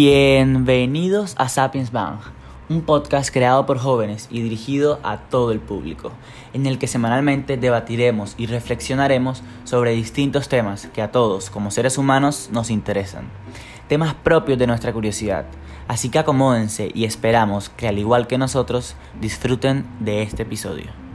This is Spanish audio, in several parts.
Bienvenidos a Sapiens Bang, un podcast creado por jóvenes y dirigido a todo el público, en el que semanalmente debatiremos y reflexionaremos sobre distintos temas que a todos como seres humanos nos interesan, temas propios de nuestra curiosidad. Así que acomódense y esperamos que al igual que nosotros disfruten de este episodio.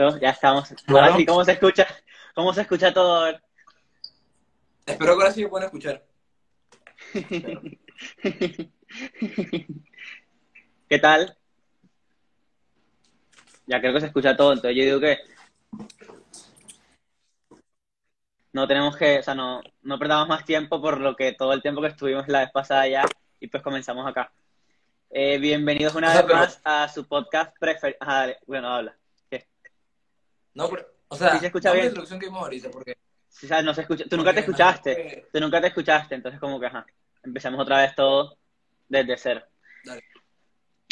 Listo, ya estamos. Bueno. Ahora sí, ¿cómo se escucha? ¿Cómo se escucha todo? Espero que ahora sí me puedan escuchar. ¿Qué tal? Ya creo que se escucha todo, entonces yo digo que no tenemos que, o sea, no, no perdamos más tiempo por lo que todo el tiempo que estuvimos la vez pasada ya y pues comenzamos acá. Eh, bienvenidos una sea, vez más a su podcast preferido. bueno, habla. No, pero, o sea, Sí se escucha bien. la introducción que vimos ahorita, porque... Sí, o sea, no se escucha. Tú nunca te escuchaste. que- Tú nunca te escuchaste, entonces como que, ajá, empezamos otra vez todo desde cero. Dale.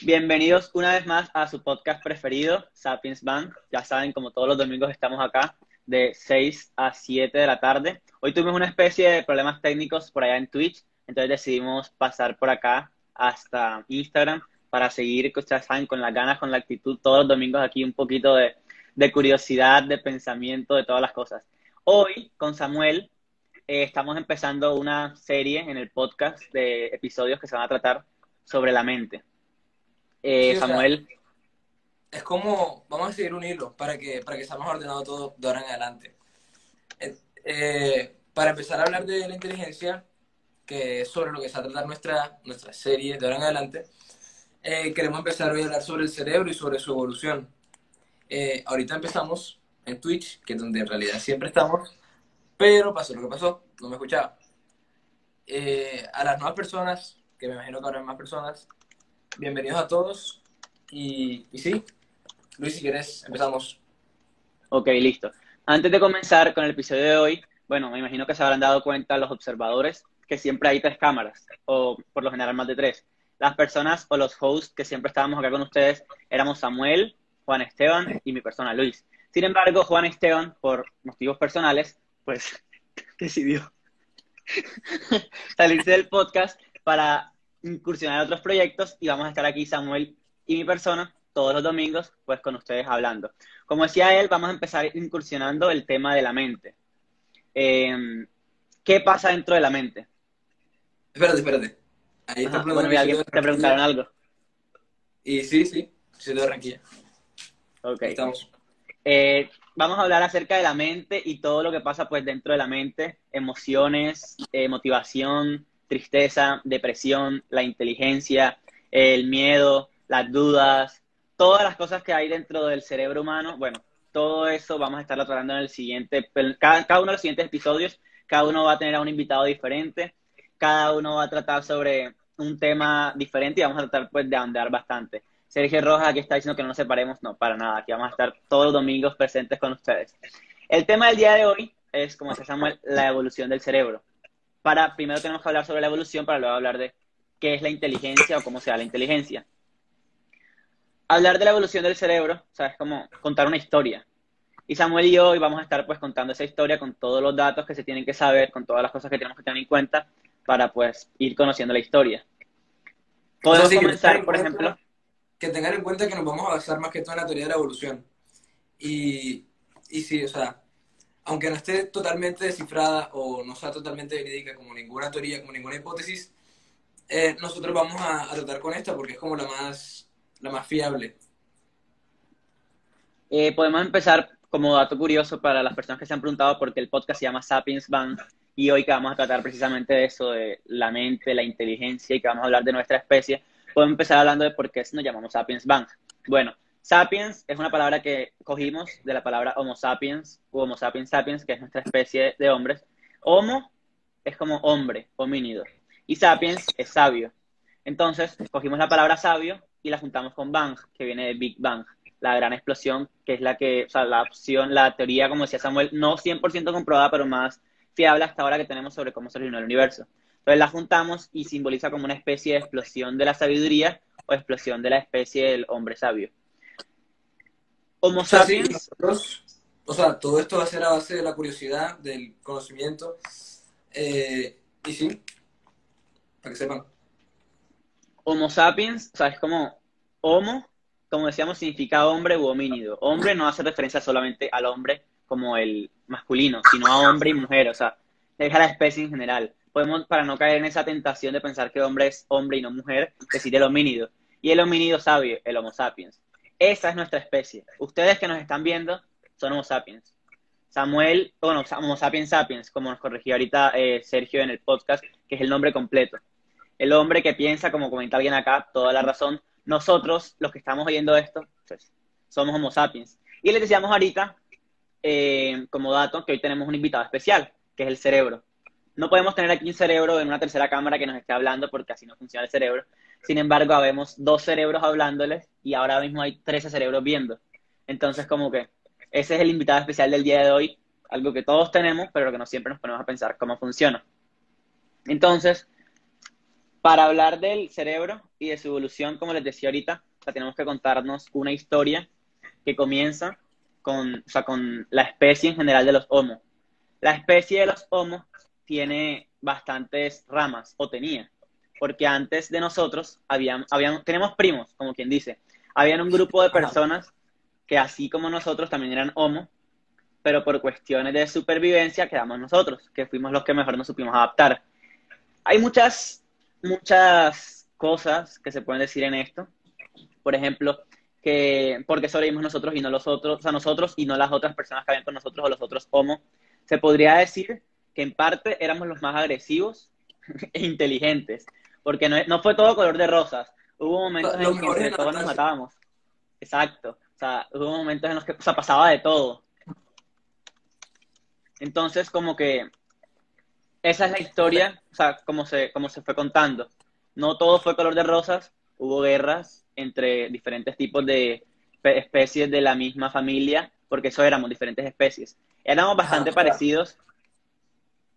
Bienvenidos una vez más a su podcast preferido, Sapiens Bank. Ya saben, como todos los domingos estamos acá de 6 a 7 de la tarde. Hoy tuvimos una especie de problemas técnicos por allá en Twitch, entonces decidimos pasar por acá hasta Instagram para seguir, ustedes saben, con las ganas, con la actitud, todos los domingos aquí un poquito de, de curiosidad, de pensamiento, de todas las cosas. Hoy, con Samuel, eh, estamos empezando una serie en el podcast de episodios que se van a tratar sobre la mente. Eh, Sí, o sea, Samuel, Es como, vamos a seguir un hilo para que, para que sea más ordenado todo de ahora en adelante. Eh, eh, para empezar a hablar de la inteligencia, que es sobre lo que se va a tratar nuestra, nuestra serie de ahora en adelante, queremos empezar hoy a hablar sobre el cerebro y sobre su evolución. Eh, ahorita empezamos en Twitch, que es donde en realidad siempre estamos, pero pasó lo que pasó, no me escuchaba. Eh, a las nuevas personas, que me imagino que habrá más personas, bienvenidos a todos. Y, y sí, Luis, si quieres, empezamos. ok, listo. Antes de comenzar con el episodio de hoy, bueno, me imagino que se habrán dado cuenta los observadores que siempre hay tres cámaras, o por lo general más de tres. Las personas o los hosts que siempre estábamos acá con ustedes éramos Samuel, Juan Esteban y mi persona Luis. Sin embargo, Juan Esteban, por motivos personales, pues decidió salirse del podcast para incursionar en otros proyectos y vamos a estar aquí Samuel y mi persona todos los domingos pues con ustedes hablando. Como decía él, vamos a empezar incursionando el tema de la mente. Eh, ¿Qué pasa dentro de la mente? Espérate, espérate. Ahí está Ajá, bueno, mira, te preguntaron algo. Y sí, sí, soy de Barranquilla. Ok. Eh, vamos a hablar acerca de la mente y todo lo que pasa pues dentro de la mente, emociones, eh, motivación, tristeza, depresión, la inteligencia, el miedo, las dudas, todas las cosas que hay dentro del cerebro humano. Bueno, todo eso vamos a estarlo tratando en el siguiente, cada, cada uno de los siguientes episodios, cada uno va a tener a un invitado diferente, cada uno va a tratar sobre un tema diferente y vamos a tratar pues de ahondar bastante. Sergio Rojas aquí está diciendo que no nos separemos, no, para nada, aquí vamos a estar todos los domingos presentes con ustedes. El tema del día de hoy es, como decía Samuel, la evolución del cerebro. Para, primero tenemos que hablar sobre la evolución para luego hablar de qué es la inteligencia o cómo se da la inteligencia. Hablar de la evolución del cerebro, o sea, es como contar una historia. Y Samuel y yo hoy vamos a estar pues contando esa historia con todos los datos que se tienen que saber, con todas las cosas que tenemos que tener en cuenta para pues ir conociendo la historia. Podemos sí, comenzar, por ejemplo, Que tengan en cuenta que nos vamos a basar más que todo en la teoría de la evolución. Y, y sí, o sea, aunque no esté totalmente descifrada o no sea totalmente verídica como ninguna teoría, como ninguna hipótesis, eh, nosotros vamos a, a tratar con esta porque es como la más, la más fiable. Eh, podemos empezar como dato curioso para las personas que se han preguntado por qué el podcast se llama Sapiens Band y hoy que vamos a tratar precisamente de eso, de la mente, la inteligencia y que vamos a hablar de nuestra especie, podemos empezar hablando de por qué nos llamamos Sapiens Band. Bueno, Sapiens es una palabra que cogimos de la palabra Homo sapiens o Homo sapiens sapiens, que es nuestra especie de hombres. Homo es como hombre, homínido, y sapiens es sabio. Entonces, cogimos la palabra sabio y la juntamos con Bang, que viene de Big Bang. la gran explosión, que es la que, o sea, la opción, la teoría, como decía Samuel, no 100% comprobada, pero más fiable hasta ahora que tenemos sobre cómo se originó el universo. Entonces la juntamos y simboliza como una especie de explosión de la sabiduría o explosión de la especie del hombre sabio. Homo sapiens. o sea, todo esto va a ser a base de la curiosidad, del conocimiento. Eh, y sí, para que sepan. Homo sapiens, o sea, es como homo, como decíamos, significa hombre u homínido. Hombre no hace referencia solamente al hombre como el masculino, sino a hombre y mujer, o sea, es a la especie en general. Podemos, para no caer en esa tentación de pensar que hombre es hombre y no mujer, decir el homínido. Y el homínido sabio, el Homo sapiens. Esa es nuestra especie. Ustedes que nos están viendo son Homo sapiens. Samuel, bueno, Homo sapiens sapiens, como nos corrigió ahorita eh, Sergio en el podcast, que es el nombre completo. El hombre que piensa, como comenta alguien acá, toda la razón. Nosotros, los que estamos oyendo esto, pues, somos Homo sapiens. Y les decíamos ahorita, eh, como dato, que hoy tenemos un invitado especial, que es el cerebro. No podemos tener aquí un cerebro en una tercera cámara que nos esté hablando porque así no funciona el cerebro. Sin embargo, habemos dos cerebros hablándoles y ahora mismo hay 13 cerebros viendo. Entonces, como que ese es el invitado especial del día de hoy, algo que todos tenemos, pero que no siempre nos ponemos a pensar cómo funciona. Entonces, para hablar del cerebro y de su evolución, como les decía ahorita, tenemos que contarnos una historia que comienza con, con la especie en general de los homos. La especie de los homos tiene bastantes ramas, o tenía porque antes de nosotros habían, habían, tenemos primos, como quien dice, habían un grupo de personas que así como nosotros también eran homo, pero por cuestiones de supervivencia quedamos nosotros, que fuimos los que mejor nos supimos adaptar. Hay muchas, muchas cosas que se pueden decir en esto. Por ejemplo, que porque sobrevivimos nosotros y no los otros, o sea, nosotros y no las otras personas que habían con nosotros o los otros homo. Se podría decir que en parte éramos los más agresivos e inteligentes, porque no, fue todo color de rosas. Hubo momentos en los que todos nos matábamos. Exacto. O sea, hubo momentos en los que o pasaba de todo. Entonces, como que esa es la historia, o sea, como se, como se fue contando. No todo fue color de rosas, hubo guerras entre diferentes tipos de especies de la misma familia, porque eso éramos diferentes especies. Éramos bastante parecidos.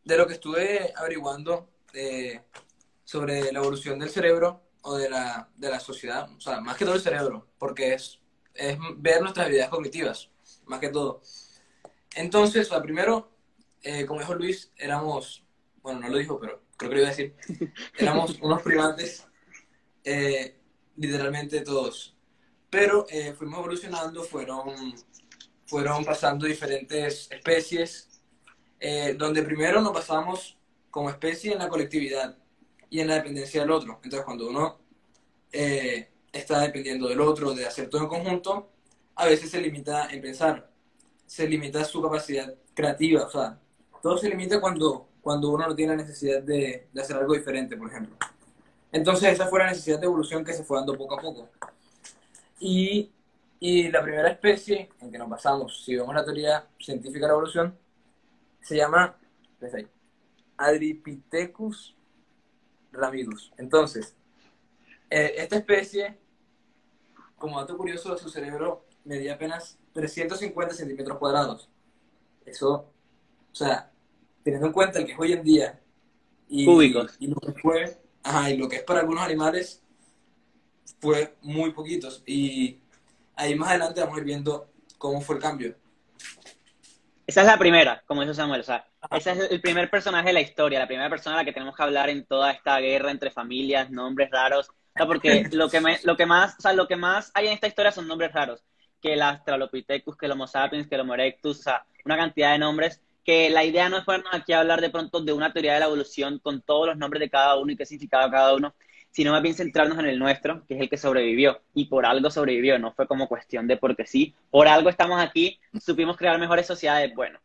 De lo que estuve averiguando, eh, sobre la evolución del cerebro o de la, de la sociedad, o sea, más que todo el cerebro, porque es, es ver nuestras habilidades cognitivas, más que todo. Entonces, o sea, primero, eh, como dijo Luis, éramos, bueno, no lo dijo, pero creo que lo iba a decir, éramos unos primates, eh, literalmente todos. Pero fuimos evolucionando, fueron, fueron pasando diferentes especies, donde primero nos pasamos como especie en la colectividad y en la dependencia del otro. Entonces, cuando uno eh, está dependiendo del otro, de hacer todo en conjunto, a veces se limita en pensar, se limita su capacidad creativa, o sea, todo se limita cuando, cuando uno no tiene la necesidad de, de hacer algo diferente, por ejemplo. Entonces, esa fue la necesidad de evolución que se fue dando poco a poco. Y, y la primera especie en que nos basamos, si vemos la teoría científica de la evolución, se llama Adripithecus ramidus. Entonces, eh, esta especie, como dato curioso, su cerebro medía apenas 350 centímetros cuadrados. Eso, o sea, teniendo en cuenta el que es hoy en día y, Cúbicos. y, lo que fue, ajá, y lo que es para algunos animales, fue muy poquitos. Y ahí más adelante vamos a ir viendo cómo fue el cambio. Esa es la primera, como dijo Samuel. O sea, ese es el primer personaje de la historia, la primera persona a la que tenemos que hablar en toda esta guerra entre familias, nombres raros. O sea, porque lo que, lo que más, o sea, lo que más hay en esta historia son nombres raros. Que el Australopithecus, que el Homo sapiens, que el Homo erectus, o sea, una cantidad de nombres que la idea no es ponernos aquí a hablar de pronto de una teoría de la evolución con todos los nombres de cada uno y qué significaba cada uno, sino más bien centrarnos en el nuestro, que es el que sobrevivió. Y por algo sobrevivió, no fue como cuestión de porque sí. Por algo estamos aquí, supimos crear mejores sociedades. Bueno,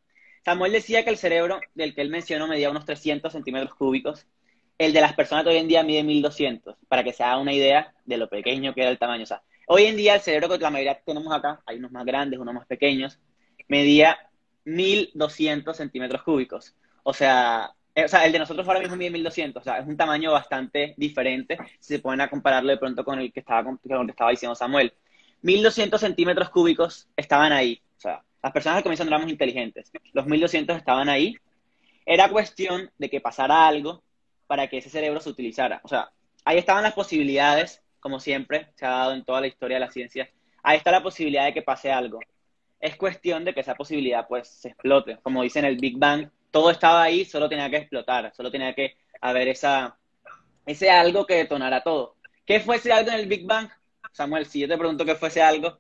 Samuel decía que el cerebro del que él mencionó medía unos 300 centímetros cúbicos. El de las personas de hoy en día mide 1200, para que se haga una idea de lo pequeño que era el tamaño. O sea, hoy en día el cerebro que la mayoría tenemos acá, hay unos más grandes, unos más pequeños, medía 1200 centímetros cúbicos. O sea, o sea, el de nosotros ahora mismo mide 1200, o sea, es un tamaño bastante diferente si se ponen a compararlo de pronto con el que estaba, con el que estaba diciendo Samuel. 1200 centímetros cúbicos estaban ahí. O sea, las personas al comienzo no éramos inteligentes. Los 1200 estaban ahí. Era cuestión de que pasara algo para que ese cerebro se utilizara. O sea, ahí estaban las posibilidades, como siempre se ha dado en toda la historia de la ciencia. Ahí está la posibilidad de que pase algo. Es cuestión de que esa posibilidad pues se explote. Como dicen el Big Bang, todo estaba ahí, solo tenía que explotar, solo tenía que haber esa, ese algo que detonara todo. ¿Qué fuese algo en el Big Bang? Samuel, si yo te pregunto qué fuese algo,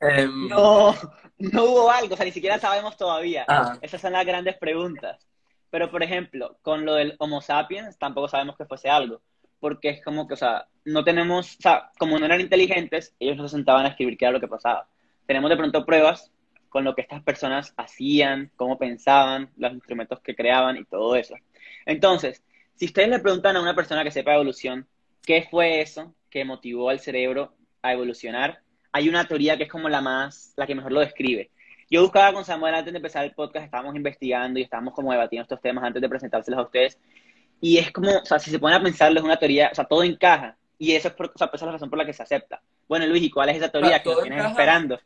em, no, no hubo algo, o sea, ni siquiera sabemos todavía. Ah. Esas son las grandes preguntas. Pero, por ejemplo, con lo del Homo sapiens, tampoco sabemos que fuese algo. Porque es como que, o sea, no tenemos, o sea, como no eran inteligentes, ellos no se sentaban a escribir qué era lo que pasaba. Tenemos de pronto pruebas con lo que estas personas hacían, cómo pensaban, los instrumentos que creaban y todo eso. Entonces, si ustedes le preguntan a una persona que sepa evolución, ¿qué fue eso que motivó al cerebro a evolucionar? Hay una teoría que es como la más, la que mejor lo describe. Yo buscaba con Samuel antes de empezar el podcast, estábamos investigando y estábamos como debatiendo estos temas antes de presentárselos a ustedes. Y es como, o sea, si se pone a pensarlo, es una teoría, o sea, todo encaja. Y eso es, por, o sea, esa es la razón por la que se acepta. Bueno, Luis, ¿y cuál es esa teoría que tienes esperando?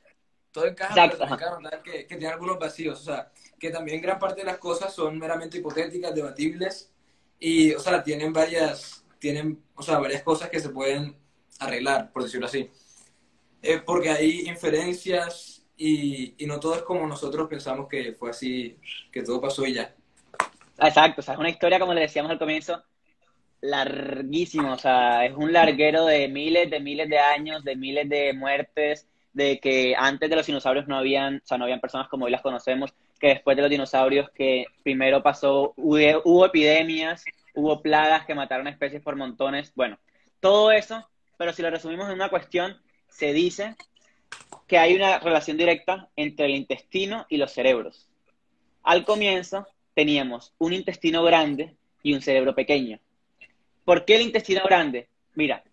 Todo encaja, pero que, que tiene algunos vacíos, o sea, que también gran parte de las cosas son meramente hipotéticas, debatibles, y, o sea, tienen varias, tienen, o sea, varias cosas que se pueden arreglar, por decirlo así. Eh, porque hay inferencias y, y no todo es como nosotros pensamos que fue así, que todo pasó y ya. Exacto, o sea, es una historia, como le decíamos al comienzo, larguísima, o sea, es un larguero de miles de miles de años, de miles de muertes, de que antes de los dinosaurios no habían, o sea, no habían personas como hoy las conocemos, que después de los dinosaurios que primero pasó, hubo, epidemias, hubo plagas que mataron especies por montones, bueno, todo eso, pero si lo resumimos en una cuestión, se dice que hay una relación directa entre el intestino y los cerebros. Al comienzo teníamos un intestino grande y un cerebro pequeño. ¿Por qué el intestino grande? Mira,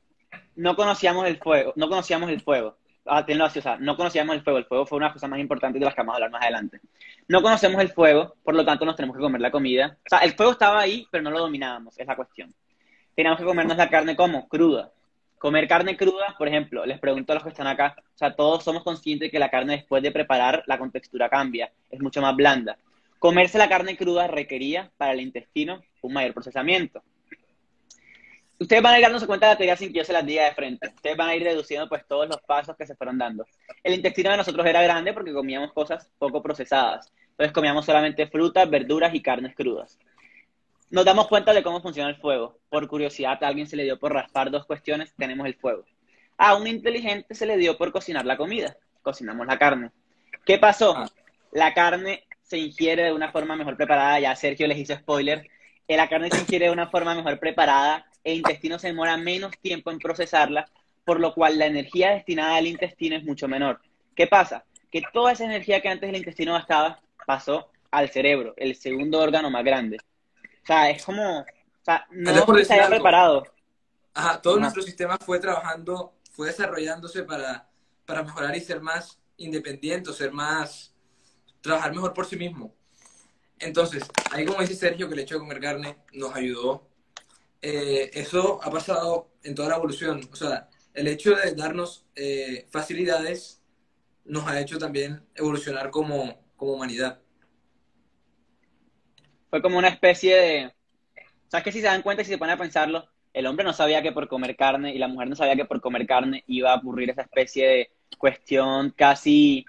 no conocíamos el fuego, no conocíamos el fuego ah, o sea, no conocíamos el fuego, el fuego fue una cosa más importante de las que vamos a hablar más adelante. No conocemos el fuego, por lo tanto nos tenemos que comer la comida. O sea, el fuego estaba ahí, pero no lo dominábamos, es la cuestión. Teníamos que comernos la carne como cruda. Comer carne cruda, por ejemplo, les pregunto a los que están acá, o sea, todos somos conscientes de que la carne después de preparar, la contextura cambia, es mucho más blanda. Comerse la carne cruda requería para el intestino un mayor procesamiento ustedes van a ir dándose cuenta de la teoría sin que yo se las diga de frente. Ustedes van a ir deduciendo pues todos los pasos que se fueron dando. El intestino de nosotros era grande porque comíamos cosas poco procesadas. Entonces comíamos solamente frutas, verduras y carnes crudas. Nos damos cuenta de cómo funciona el fuego. Por curiosidad, a alguien se le dio por raspar dos cuestiones, tenemos el fuego. A un inteligente se le dio por cocinar la comida. Cocinamos la carne. ¿Qué pasó? Ah. La carne se ingiere de una forma mejor preparada. Ya Sergio les hizo spoiler. La carne se ingiere de una forma mejor preparada el intestino se demora menos tiempo en procesarla, por lo cual la energía destinada al intestino es mucho menor. ¿Qué pasa? Que toda esa energía que antes el intestino gastaba pasó al cerebro, el segundo órgano más grande. O sea, es como, o sea, no se había preparado. Ajá, todo nuestro sistema fue trabajando, fue desarrollándose para, para mejorar y ser más independiente, ser más, trabajar mejor por sí mismo. Entonces, ahí como dice Sergio, que el hecho de comer carne nos ayudó eh, eso ha pasado en toda la evolución. O sea, el hecho de darnos eh, facilidades nos ha hecho también evolucionar como, como humanidad. Fue como una especie de... ¿Sabes que si se dan cuenta y se ponen a pensarlo, el hombre no sabía que por comer carne y la mujer no sabía que por comer carne iba a ocurrir esa especie de cuestión casi,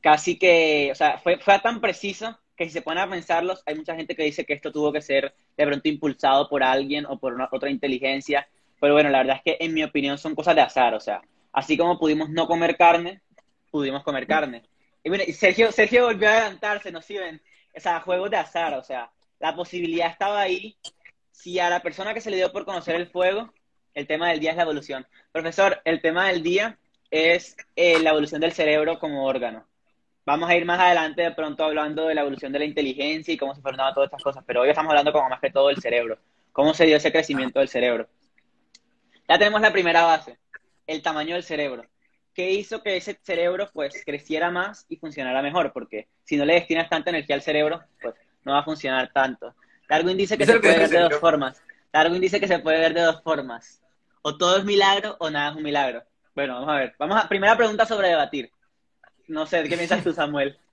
casi que, o sea, fue, fue tan preciso que si se ponen a pensarlos, hay mucha gente que dice que esto tuvo que ser de pronto impulsado por alguien o por una, otra inteligencia. Pero bueno, la verdad es que en mi opinión son cosas de azar, o sea, así como pudimos no comer carne, pudimos comer carne. Y bueno, Sergio, Sergio volvió a adelantarse, ¿no sí ven? O sea, juegos de azar, o sea, la posibilidad estaba ahí. Si a la persona que se le dio por conocer el fuego, el tema del día es la evolución. Profesor, el tema del día es eh, la evolución del cerebro como órgano. Vamos a ir más adelante de pronto hablando de la evolución de la inteligencia y cómo se dando todas estas cosas, pero hoy estamos hablando como más que todo del cerebro, cómo se dio ese crecimiento del cerebro. Ya tenemos la primera base, el tamaño del cerebro. ¿Qué hizo que ese cerebro pues creciera más y funcionara mejor? Porque si no le destinas tanta energía al cerebro, pues no va a funcionar tanto. Darwin dice que se puede ver de dos formas. Darwin dice que se puede ver de dos formas. O todo es milagro o nada es un milagro. Bueno, vamos a ver. Vamos a, primera pregunta sobre debatir. No sé, ¿qué piensas tú, Samuel?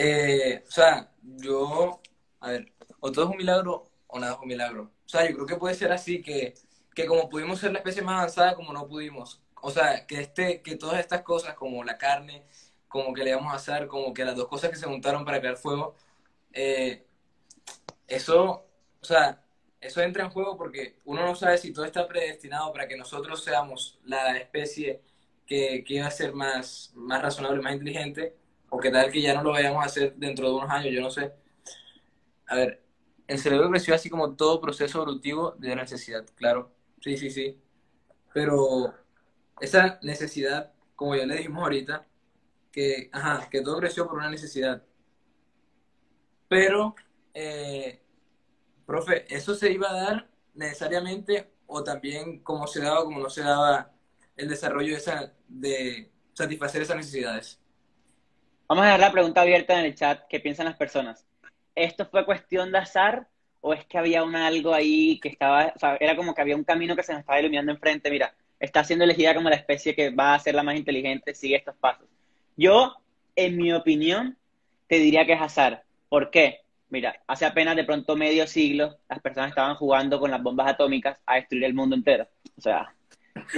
Eh, o sea, yo, a ver, o todo es un milagro o nada es un milagro. O sea, yo creo que puede ser así que, que como pudimos ser la especie más avanzada, como no pudimos. O sea, que este, que todas estas cosas, como la carne, como que le vamos a hacer, como que las dos cosas que se juntaron para crear fuego, eh, eso, o sea, eso entra en juego porque uno no sabe si todo está predestinado para que nosotros seamos la especie que, que iba a ser más, más razonable, más inteligente, o que tal que ya no lo vayamos a hacer dentro de unos años, yo no sé. A ver, el cerebro creció así como todo proceso evolutivo de necesidad, claro. Sí, sí, sí. Pero esa necesidad, como ya le dijimos ahorita, que, ajá, que todo creció por una necesidad. Pero, eh, profe, ¿eso se iba a dar necesariamente o también como se daba, como no se daba el desarrollo de, esa, de satisfacer esas necesidades? Vamos a dejar la pregunta abierta en el chat, ¿qué piensan las personas? ¿Esto fue cuestión de azar o es que había un algo ahí que estaba, o sea, era como que había un camino que se nos estaba iluminando enfrente, mira, está siendo elegida como la especie que va a ser la más inteligente, sigue estos pasos. Yo, en mi opinión, te diría que es azar. ¿Por qué? Mira, hace apenas de pronto medio siglo, las personas estaban jugando con las bombas atómicas a destruir el mundo entero. O sea,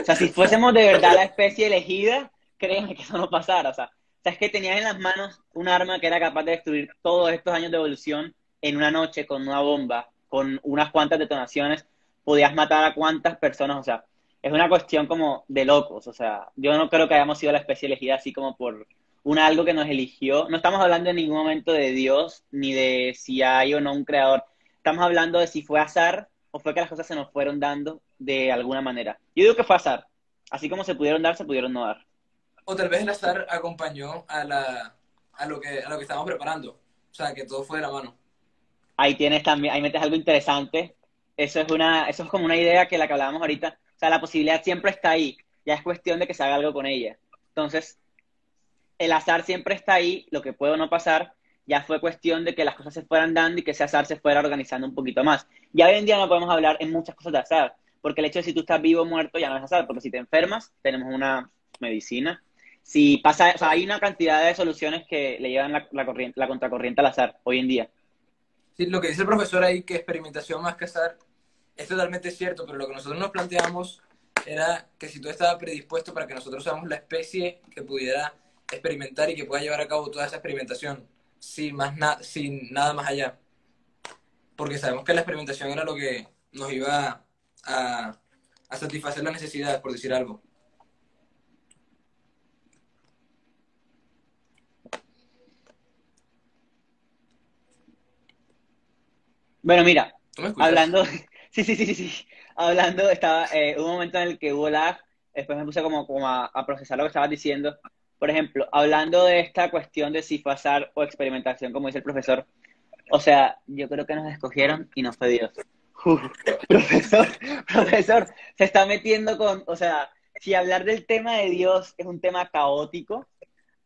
o sea si fuésemos de verdad la especie elegida, créeme que eso no pasara. O sea, es que tenías en las manos un arma que era capaz de destruir todos estos años de evolución en una noche con una bomba, con unas cuantas detonaciones, podías matar a cuantas personas, o sea, es una cuestión como de locos, o sea, yo no creo que hayamos sido la especie elegida así como por un algo que nos eligió. No estamos hablando en ningún momento de Dios, ni de si hay o no un creador. Estamos hablando de si fue azar o fue que las cosas se nos fueron dando de alguna manera. Yo digo que fue azar. Así como se pudieron dar, se pudieron no dar. O tal vez el azar acompañó a, la, a, lo, que, a lo que estábamos preparando. O sea, que todo fue de la mano. Ahí tienes también, ahí metes algo interesante. Eso es una, eso es como una idea que la que hablábamos ahorita o sea, la posibilidad siempre está ahí. Ya es cuestión de que se haga algo con ella. Entonces, el azar siempre está ahí, lo que puede o no pasar, ya fue cuestión de que las cosas se fueran dando y que ese azar se fuera organizando un poquito más. Ya hoy en día no podemos hablar en muchas cosas de azar, porque el hecho de si tú estás vivo o muerto ya no es azar, porque si te enfermas, tenemos una medicina. Si pasa, o sea, hay una cantidad de soluciones que le llevan la, la, corriente, la contracorriente al azar hoy en día. Sí, lo que dice el profesor ahí, que experimentación más que azar, es totalmente cierto, pero lo que nosotros nos planteamos era que si tú estabas predispuesto para que nosotros seamos la especie que pudiera experimentar y que pueda llevar a cabo toda esa experimentación sin, más sin nada más allá. Porque sabemos que la experimentación era lo que nos iba a, a satisfacer las necesidades, por decir algo. Bueno, mira, hablando, Sí, sí, sí, sí, sí. Hablando, estaba, eh, un momento en el que hubo lag, después me puse como, como a, procesar lo que estabas diciendo. Por ejemplo, hablando de esta cuestión de si fue azar o experimentación, como dice el profesor, o sea, yo creo que nos escogieron y no fue Dios. profesor, profesor, se está metiendo con, o sea, si hablar del tema de Dios es un tema caótico,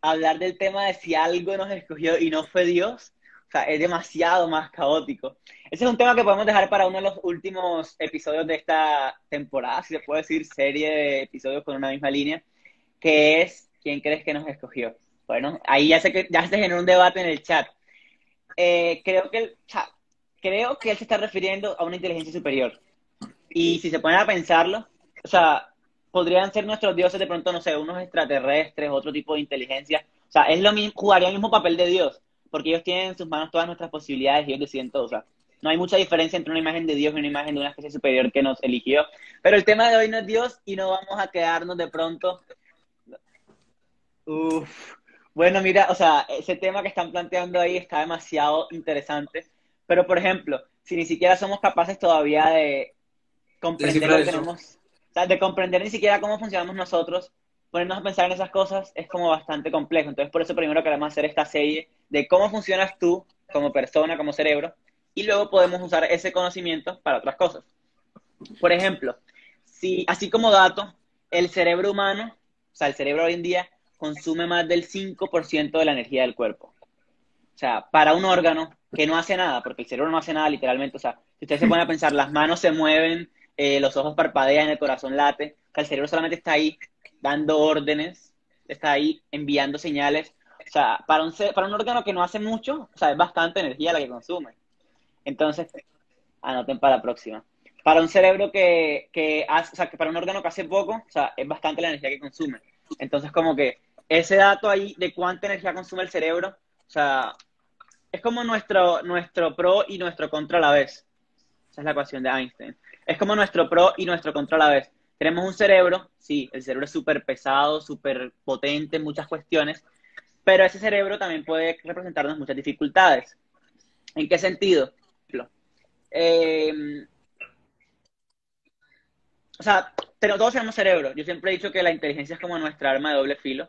hablar del tema de si algo nos escogió y no fue Dios, sea, es demasiado más caótico. Ese es un tema que podemos dejar para uno de los últimos episodios de esta temporada, si se puede decir, serie de episodios con una misma línea, que es ¿quién crees que nos escogió? Bueno, ahí ya, que, ya se generó un debate en el chat. Eh, creo, que el, creo que él se está refiriendo a una inteligencia superior. Y si se ponen a pensarlo, o sea, podrían ser nuestros dioses de pronto, no sé, unos extraterrestres, otro tipo de inteligencia. O sea, es lo mismo, jugaría el mismo papel de Dios porque ellos tienen en sus manos todas nuestras posibilidades y ellos deciden todo. O sea, no hay mucha diferencia entre una imagen de Dios y una imagen de una especie superior que nos eligió. Pero el tema de hoy no es Dios y no vamos a quedarnos de pronto. Uf. Bueno, mira, o sea, ese tema que están planteando ahí está demasiado interesante. Pero, por ejemplo, si ni siquiera somos capaces todavía de comprender lo que tenemos, o sea, de comprender ni siquiera cómo funcionamos nosotros, ponernos a pensar en esas cosas es como bastante complejo. Entonces, por eso primero queremos hacer esta serie de cómo funcionas tú como persona, como cerebro, y luego podemos usar ese conocimiento para otras cosas. Por ejemplo, si, así como dato, el cerebro humano, o sea, el cerebro hoy en día, consume más del 5% de la energía del cuerpo. O sea, para un órgano que no hace nada, porque el cerebro no hace nada literalmente, o sea, si ustedes se ponen a pensar, las manos se mueven, eh, los ojos parpadean, el corazón late, sea, el cerebro solamente está ahí dando órdenes, está ahí enviando señales. O sea, para un, para un órgano que no hace mucho, o sea, es bastante energía la que consume. Entonces, anoten para la próxima. Para un cerebro que, que hace, o sea, que para un órgano que hace poco, o sea, es bastante la energía que consume. Entonces, como que ese dato ahí de cuánta energía consume el cerebro, o sea, es como nuestro, nuestro pro y nuestro contra a la vez. Esa es la ecuación de Einstein. Es como nuestro pro y nuestro contra a la vez. Tenemos un cerebro, sí, el cerebro es súper pesado, súper potente en muchas cuestiones, pero ese cerebro también puede representarnos muchas dificultades. ¿En qué sentido? Eh, o sea, todos tenemos cerebro. Yo siempre he dicho que la inteligencia es como nuestra arma de doble filo.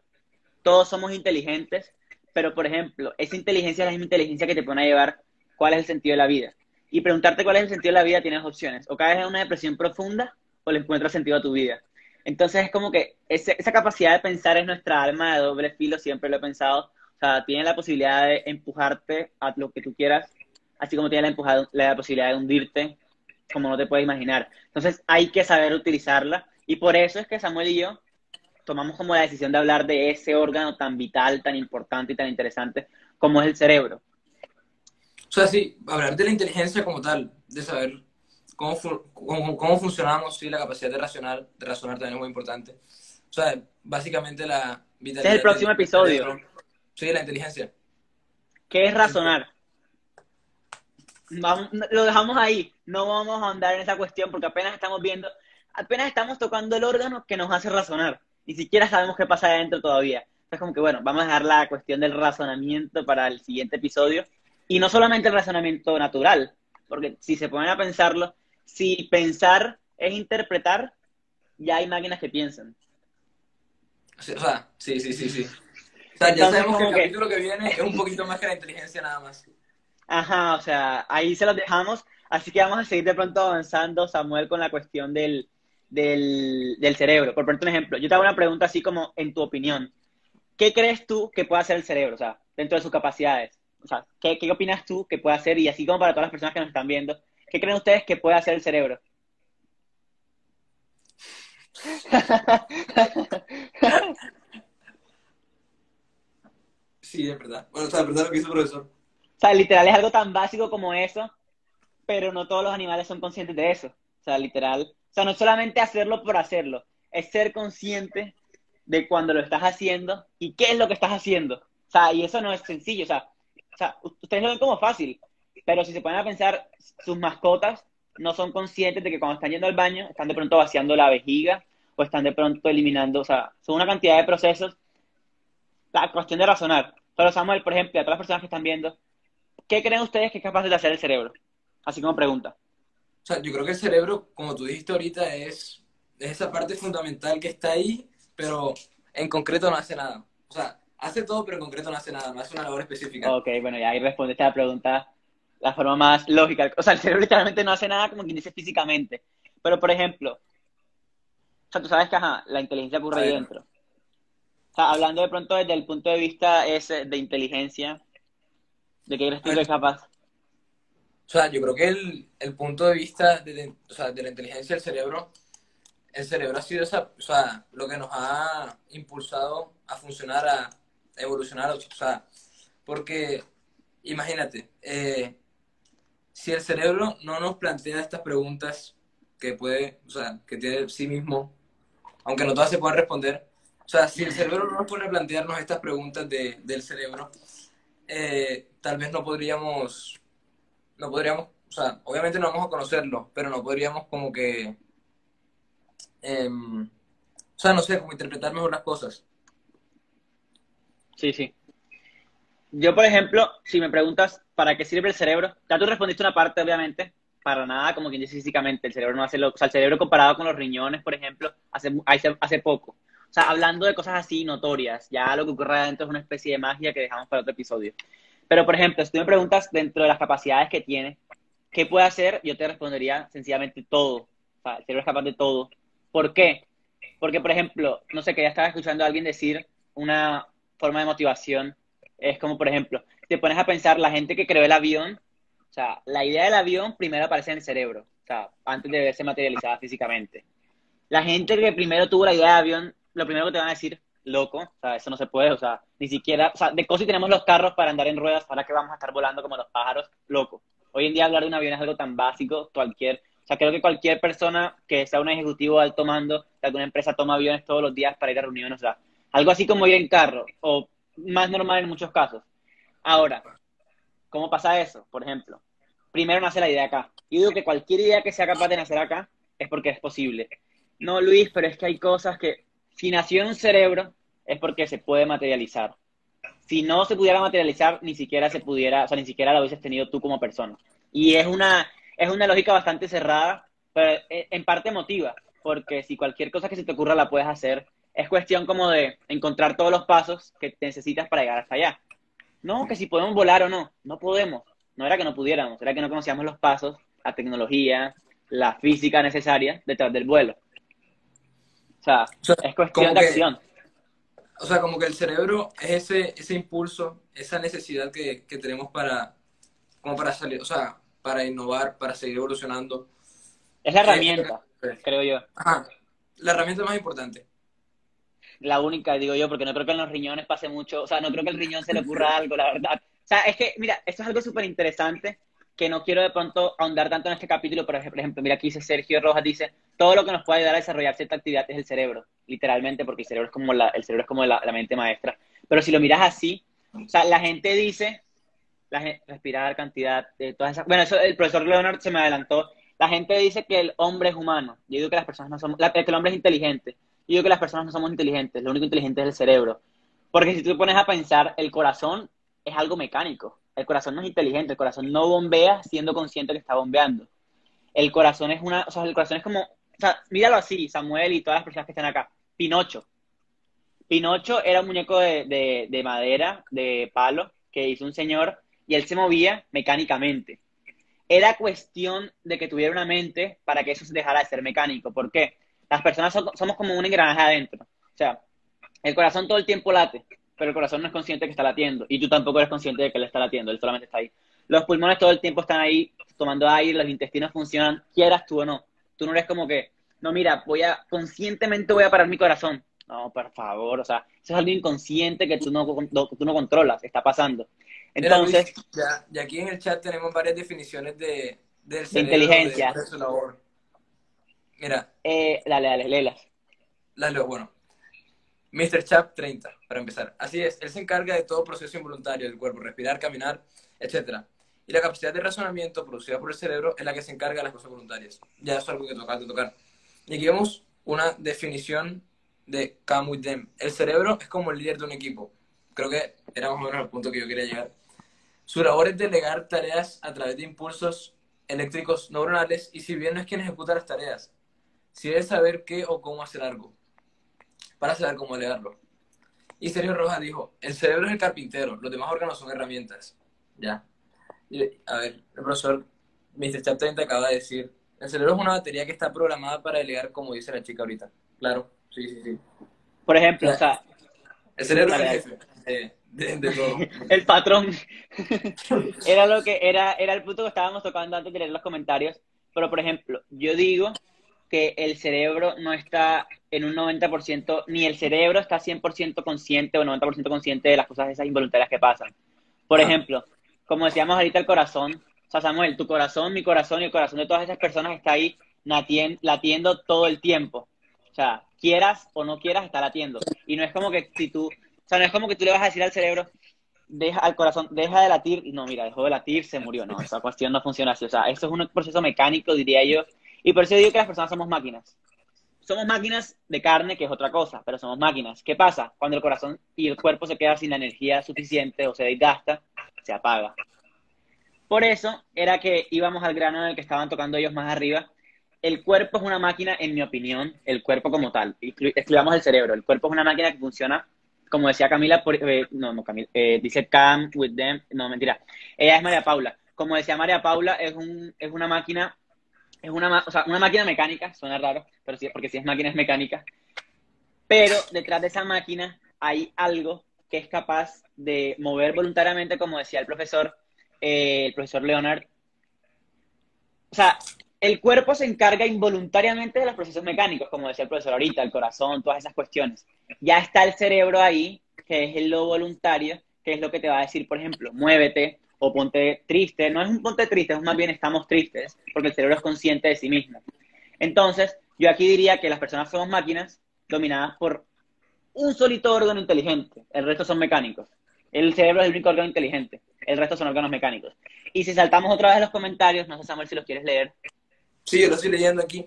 Todos somos inteligentes, pero por ejemplo, esa inteligencia es la misma inteligencia que te pone a llevar cuál es el sentido de la vida. Y preguntarte cuál es el sentido de la vida tienes opciones. O caes en una depresión profunda o le encuentras sentido a tu vida. Entonces es como que esa capacidad de pensar es nuestra arma de doble filo, siempre lo he pensado. O sea, tiene la posibilidad de empujarte a lo que tú quieras, así como tiene la, la posibilidad de hundirte como no te puedes imaginar. Entonces hay que saber utilizarla y por eso es que Samuel y yo tomamos como la decisión de hablar de ese órgano tan vital, tan importante y tan interesante como es el cerebro. O sea, sí, hablar de la inteligencia como tal, de saber cómo, cómo, funcionamos, sí, la capacidad de racionar, de razonar también es muy importante. O sea, básicamente la vitalidad. Este es el próximo episodio. Sí, la inteligencia. ¿Qué es razonar? lo dejamos ahí, no vamos a andar en esa cuestión porque apenas estamos viendo, apenas estamos tocando el órgano que nos hace razonar, ni siquiera sabemos qué pasa adentro todavía. Es como que bueno, vamos a dejar la cuestión del razonamiento para el siguiente episodio y no solamente el razonamiento natural, porque si se ponen a pensarlo, si pensar es interpretar, ya hay máquinas que piensan. o sea, sí, sí, sí, sí. O sea, ya sabemos que el capítulo que viene es un poquito más que la inteligencia nada más. Ajá, o sea, ahí se los dejamos. Así que vamos a seguir de pronto avanzando, Samuel, con la cuestión del, del, cerebro. Por ponerte un ejemplo, yo te hago una pregunta así como en tu opinión. ¿Qué crees tú que puede hacer el cerebro? O sea, dentro de sus capacidades. O sea, ¿qué, qué opinas tú que puede hacer? Y así como para todas las personas que nos están viendo, ¿qué creen ustedes que puede hacer el cerebro? Sí, es verdad. Bueno, o sea, es verdad lo que hizo el profesor. O sea, literal es algo tan básico como eso, pero no todos los animales son conscientes de eso. O sea, literal. Sea, no solamente hacerlo por hacerlo, es ser consciente de cuando lo estás haciendo y qué es lo que estás haciendo. O sea, y eso no es sencillo. O sea, o sea ustedes lo ven como fácil, pero si se ponen a pensar, sus mascotas no son conscientes de que cuando están yendo al baño, están de pronto vaciando la vejiga o están de pronto eliminando, o sea, son una cantidad de procesos. La cuestión de razonar. Pero Samuel, por ejemplo, a todas las personas que están viendo, ¿qué creen ustedes que es capaz de hacer el cerebro? Así como pregunta. O sea, yo creo que el cerebro, como tú dijiste ahorita, es, esa parte fundamental que está ahí, pero en concreto no hace nada. O sea, hace todo, pero en concreto no hace nada, no hace una labor específica. Ok, bueno, ya ahí respondiste a la pregunta la forma más lógica. O sea, el cerebro literalmente no hace nada como quien dice físicamente. Pero, por ejemplo, o sea, tú sabes que ajá, la inteligencia ocurre ahí dentro. O sea, hablando de pronto desde el punto de vista ese de inteligencia, ¿De qué crees tú es capaz? O sea, yo creo que el, el punto de vista de, o sea, de la inteligencia del cerebro, el cerebro ha sido esa, o sea, lo que nos ha impulsado a funcionar, a evolucionar, o sea, porque imagínate, eh, si el cerebro no nos plantea estas preguntas que puede, o sea, que tiene sí mismo, aunque no todas se puedan responder, o sea, si el cerebro no nos pone a plantearnos estas preguntas de, del cerebro, eh, tal vez no podríamos, no podríamos, o sea, obviamente no vamos a conocerlo, pero no podríamos como que, em, o sea, no sé, como interpretar mejor las cosas. Sí, sí. Yo, por ejemplo, si me preguntas para qué sirve el cerebro, ya tú respondiste una parte, obviamente, para nada, como quien dice físicamente, el cerebro no hace lo, o sea, el cerebro comparado con los riñones, por ejemplo, hace, hace, hace poco. O sea, hablando de cosas así notorias, ya lo que ocurre adentro es una especie de magia que dejamos para otro episodio. Pero, por ejemplo, si tú me preguntas dentro de las capacidades que tiene, ¿qué puede hacer? Yo te respondería sencillamente todo. O sea, el cerebro es capaz de todo. ¿Por qué? Porque, por ejemplo, no sé, que ya estaba escuchando a alguien decir una forma de motivación. Es como, por ejemplo, te pones a pensar, la gente que creó el avión, o sea, la idea del avión primero aparece en el cerebro, o sea, antes de verse materializada físicamente. la gente que primero tuvo la idea de avión, lo primero que te van a decir, loco, o sea, eso no se puede, o sea, ni siquiera, o sea, de cosas tenemos los carros para andar en ruedas, para que vamos a estar volando como los pájaros, loco. Hoy en día hablar de un avión es algo tan básico, cualquier, o sea, creo que cualquier persona que sea un ejecutivo alto mando de alguna empresa toma aviones todos los días para ir a reuniones, o sea, algo así como ir en carro, o más normal en muchos casos. Ahora, ¿cómo pasa eso? Por ejemplo, primero nace la idea acá. Y digo que cualquier idea que sea capaz de nacer acá es porque es posible. No, Luis, pero es que hay cosas que, si nació un cerebro, es porque se puede materializar. Si no se pudiera materializar, ni siquiera se pudiera, o sea, ni siquiera lo hubieses tenido tú como persona. Y es una, es una lógica bastante cerrada, pero en parte emotiva, porque si cualquier cosa que se te ocurra la puedes hacer, es cuestión como de encontrar todos los pasos que necesitas para llegar hasta allá. No, que si podemos volar o no, no podemos. No era que no pudiéramos, era que no conocíamos los pasos, la tecnología, la física necesaria detrás del vuelo. O sea, es cuestión de acción. O sea, como que el cerebro es ese, ese impulso, esa necesidad que, tenemos para, como para salir, o sea, para innovar, para seguir evolucionando. Es la herramienta, creo yo. Ajá, la herramienta más importante. La única, digo yo, porque no creo que en los riñones pase mucho, o sea, no creo que el riñón se le ocurra algo, la verdad. O sea, es que, mira, esto es algo súper interesante que no quiero de pronto ahondar tanto en este capítulo, pero por ejemplo, mira aquí dice Sergio Rojas, dice, todo lo que nos puede ayudar a desarrollar cierta actividad es el cerebro, literalmente, porque el cerebro es como la, el cerebro es como la, mente maestra. Pero si lo miras así, o sea, la gente dice, la respirar, cantidad, de todas esas... Bueno, eso el profesor Leonard se me adelantó. La gente dice que el hombre es humano. Yo digo que las personas no somos... que el hombre es inteligente. Yo digo que las personas no somos inteligentes. Lo único inteligente es el cerebro. Porque si tú te pones a pensar, el corazón es algo mecánico. El corazón no es inteligente, el corazón no bombea siendo consciente que está bombeando. El corazón es una, o sea, el corazón es como, o sea, míralo así, Samuel y todas las personas que están acá. Pinocho. Pinocho era un muñeco de, de madera, de palo, que hizo un señor y él se movía mecánicamente. Era cuestión de que tuviera una mente para que eso se dejara de ser mecánico. ¿Por qué? Las personas somos como un engranaje adentro. O sea, el corazón todo el tiempo late pero el corazón no es consciente que está latiendo y tú tampoco eres consciente de que le está latiendo, él solamente está ahí. Los pulmones todo el tiempo están ahí tomando aire, los intestinos funcionan, quieras tú o no. Tú no eres como que, no, mira, voy a, conscientemente voy a parar mi corazón. No, por favor, o sea, eso es algo inconsciente que tú no, tú no controlas, está pasando. Entonces... ya, aquí en el chat tenemos varias definiciones de, de inteligencia. Mira. Eh, dale, dale, léelas. Las leo, bueno. Mr. Chap 30, para empezar. Así es, él se encarga de todo proceso involuntario del cuerpo, respirar, caminar, etc. Y la capacidad de razonamiento producida por el cerebro es la que se encarga de las cosas voluntarias. Ya es algo que toca de tocar. Y aquí vemos una definición de With Them. El cerebro es como el líder de un equipo. Creo que era más o menos el punto que yo quería llegar. Su labor es delegar tareas a través de impulsos eléctricos neuronales y si bien no es quien ejecuta las tareas, si debe saber qué o cómo hacer algo para saber cómo leerlo. Y Sergio Rojas dijo, el cerebro es el carpintero, los demás órganos son herramientas. Ya. a ver, el profesor Mr. Chat 30 acaba de decir, el cerebro es una batería que está programada para delegar como dice la chica ahorita. Claro, sí, sí, sí. Por ejemplo, o sea... El cerebro es el jefe de, todo. el patrón. era lo que era, era el punto que estábamos tocando antes de leer los comentarios. Pero, por ejemplo, yo digo que el cerebro no está en un 90%, ni el cerebro está 100% consciente o 90% consciente de las cosas esas involuntarias que pasan. Por ah. ejemplo, como decíamos ahorita, el corazón. O sea, Samuel, tu corazón, mi corazón y el corazón de todas esas personas está ahí latiendo todo el tiempo. O sea, quieras o no quieras, está latiendo. Y no es como que si tú, o sea, no es como que tú le vas a decir al cerebro, deja al corazón, deja de latir, y no, mira, dejó de latir, se murió. No, esa cuestión no funciona así. O sea, eso es un proceso mecánico, diría yo, y por eso digo que las personas somos máquinas. Somos máquinas de carne, que es otra cosa, pero somos máquinas. ¿Qué pasa? Cuando el corazón y el cuerpo se quedan sin la energía suficiente o se desgasta, se apaga. Por eso era que íbamos al grano en el que estaban tocando ellos más arriba. El cuerpo es una máquina, en mi opinión, el cuerpo como tal. Excluyamos el cerebro. El cuerpo es una máquina que funciona, como decía Camila, eh, no, no, Camila, eh, dice Cam with them, no, mentira. Ella es María Paula. Como decía María Paula, es, un, es una máquina es una, o sea, una máquina mecánica, suena raro, pero sí, porque si es máquina es mecánica. Pero detrás de esa máquina hay algo que es capaz de mover voluntariamente, como decía el profesor, eh, el profesor Leonard. O sea, el cuerpo se encarga involuntariamente de los procesos mecánicos, como decía el profesor ahorita, el corazón, todas esas cuestiones. Ya está el cerebro ahí, que es lo voluntario, que es lo que te va a decir, por ejemplo, muévete ponte triste. No es un ponte triste, es más bien estamos tristes, porque el cerebro es consciente de sí mismo. Entonces, yo aquí diría que las personas somos máquinas dominadas por un solito órgano inteligente, el resto son mecánicos. El cerebro es el único órgano inteligente, el resto son órganos mecánicos. Y si saltamos otra vez los comentarios, no sé Samuel si los quieres leer. Sí, yo lo estoy leyendo aquí.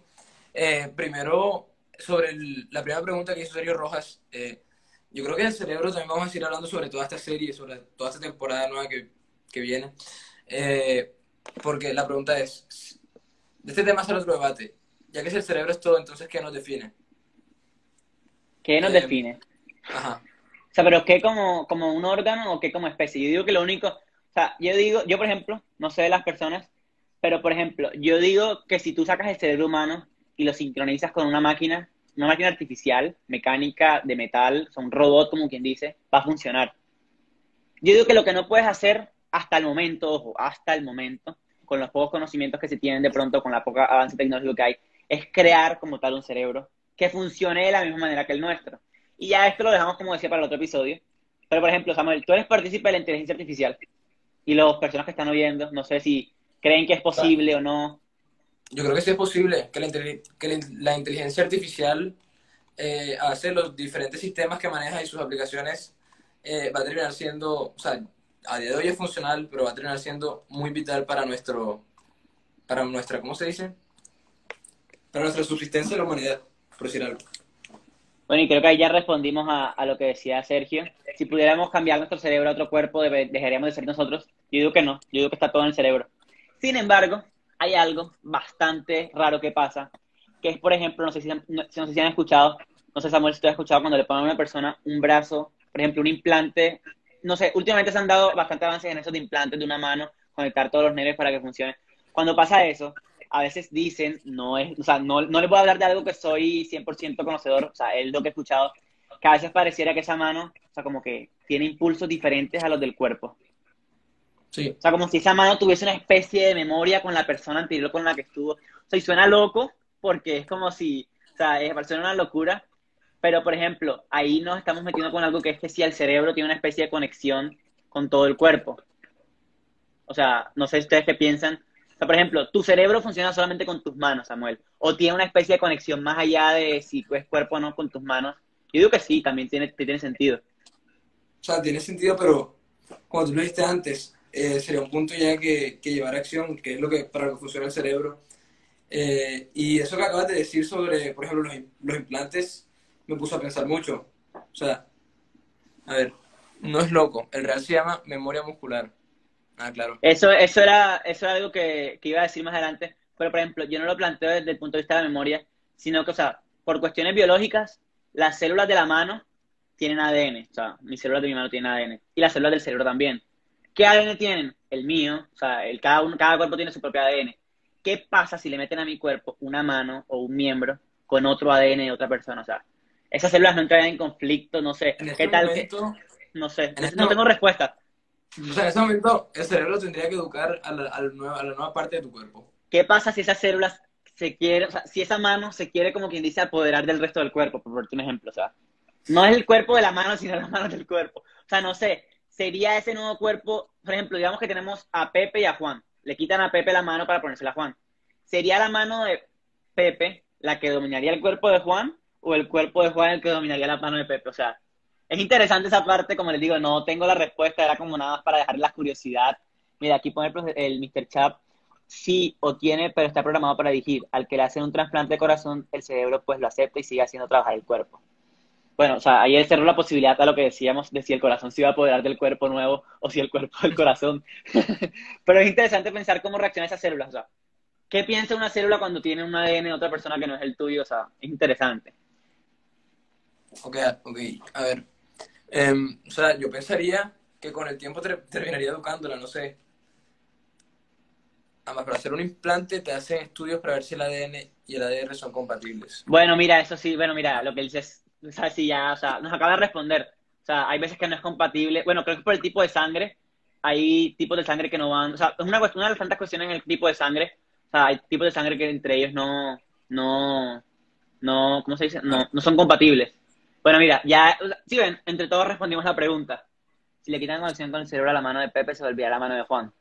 Eh, primero, sobre la primera pregunta que hizo Sergio Rojas, eh, yo creo que el cerebro también vamos a seguir hablando sobre toda esta serie, sobre toda esta temporada nueva que, que viene. Eh, porque la pregunta es, de este tema sale otro debate. Ya que si el cerebro es todo, entonces, ¿qué nos define? ¿Qué nos define? Ajá. O sea, pero ¿qué como, como un órgano o qué como especie? Yo digo que lo único, o sea, yo digo, yo por ejemplo, no sé de las personas, pero por ejemplo, yo digo que si tú sacas el cerebro humano y lo sincronizas con una máquina, una máquina artificial, mecánica, de metal, o sea, un robot, como quien dice, va a funcionar. Yo digo que lo que no puedes hacer hasta el momento, ojo, hasta el momento, con los pocos conocimientos que se tienen de pronto, con la poca avance tecnológico que hay, es crear como tal un cerebro que funcione de la misma manera que el nuestro. Y ya esto lo dejamos, como decía, para el otro episodio. Pero, por ejemplo, Samuel, tú eres partícipe de la inteligencia artificial y las personas que están oyendo, no sé si creen que es posible o no. Yo creo que sí es posible que la, inteligencia artificial eh, hace los diferentes sistemas que maneja y sus aplicaciones eh, va a terminar siendo, a día de hoy es funcional, pero va a terminar siendo muy vital para nuestro, para nuestra, ¿cómo se dice? Para nuestra subsistencia de la humanidad, por decir algo. Bueno, y creo que ahí ya respondimos a, a, lo que decía Sergio. Si pudiéramos cambiar nuestro cerebro a otro cuerpo, dejaríamos de ser nosotros. Yo digo que no, yo digo que está todo en el cerebro. Sin embargo, hay algo bastante raro que pasa, que es, por ejemplo, no sé si, no, sé si han escuchado, no sé, Samuel, si tú has escuchado cuando le ponen a una persona un brazo, por ejemplo, un implante, no sé, últimamente se han dado bastante avances en eso de implantes de una mano, conectar todos los nervios para que funcione. Cuando pasa eso, a veces dicen, no es, o sea, no, no les voy a hablar de algo que soy 100% conocedor, o sea, es lo que he escuchado, que a veces pareciera que esa mano, o sea, como que tiene impulsos diferentes a los del cuerpo. Sí. O sea, como si esa mano tuviese una especie de memoria con la persona anterior con la que estuvo. O sea, y suena loco porque es como si, o sea, es, parece una locura. Pero, por ejemplo, ahí nos estamos metiendo con algo que es que si el cerebro tiene una especie de conexión con todo el cuerpo. O sea, no sé ustedes qué piensan. O sea, por ejemplo, tu cerebro funciona solamente con tus manos, Samuel. O tiene una especie de conexión más allá de si es cuerpo o no con tus manos. Yo digo que sí, también tiene, tiene sentido. O sea, tiene sentido, pero como tú lo dijiste antes, eh, sería un punto ya que, que, llevar acción, que es lo que para lo que funciona el cerebro. Eh, y eso que acabas de decir sobre, por ejemplo, los, los, implantes, me puso a pensar mucho. O sea, a ver, no es loco, el real se llama memoria muscular. Ah, claro. Eso, eso, era, eso era algo que, que iba a decir más adelante, pero por ejemplo, yo no lo planteo desde el punto de vista de la memoria, sino que, o sea, por cuestiones biológicas, las células de la mano tienen ADN, o sea, mis células de mi mano tienen ADN, y las células del cerebro también. ¿Qué ADN tienen? El mío, o sea, el, cada, uno, cada cuerpo tiene su propio ADN. ¿Qué pasa si le meten a mi cuerpo una mano o un miembro con otro ADN de otra persona? O sea, esas células no entran en conflicto, no sé. En ¿Qué este tal? momento, que, no sé, este no tengo respuesta. O sea, en ese momento el cerebro tendría que educar a la, a la, nueva, a la nueva parte de tu cuerpo. ¿Qué pasa si esas células se quiere, o sea, si esa mano se quiere, como quien dice, apoderar del resto del cuerpo, por ponerte un ejemplo, o sea, no es el cuerpo de la mano, sino la mano del cuerpo. O sea, no sé, sería ese nuevo cuerpo, por ejemplo, digamos que tenemos a Pepe y a Juan. Le quitan a Pepe la mano para ponérsela a Juan. ¿Sería la mano de Pepe la que dominaría el cuerpo de Juan o el cuerpo de Juan el que dominaría la mano de Pepe? O sea, es interesante esa parte, como les digo, no tengo la respuesta, era como nada más para dejar la curiosidad. Mira, aquí pone el, Mr. Chap, sí o tiene, pero está programado para dirigir. Al que le hacen un trasplante de corazón, el cerebro pues lo acepta y sigue haciendo trabajar el cuerpo bueno, o sea, ahí cerró la posibilidad a lo que decíamos de si el corazón se iba a apoderar del cuerpo nuevo o si el cuerpo del corazón. Pero es interesante pensar cómo reacciona esas células. O sea, ¿qué piensa una célula cuando tiene un ADN de otra persona que no es el tuyo? O sea, es interesante. Ok, ok. A ver. Eh, o sea, yo pensaría que con el tiempo te, terminaría educándola, no sé. Además, para hacer un implante te hacen estudios para ver si el ADN y el ADR son compatibles. Bueno, mira, eso sí, bueno, mira, lo que dices o sea, sí, ya, o sea, nos acaba de responder. O sea, hay veces que no es compatible. Bueno, creo que por el tipo de sangre. Hay tipos de sangre que no van. O sea, es una, cuestión, una de las tantas cuestiones en el tipo de sangre. O sea, hay tipos de sangre que entre ellos no, no, no, ¿cómo se dice? No, no son compatibles. Bueno, mira, ya, si ven, entre todos respondimos la pregunta. Si le quitan conexión con el cerebro a la mano de Pepe, se volvía la mano de Juan.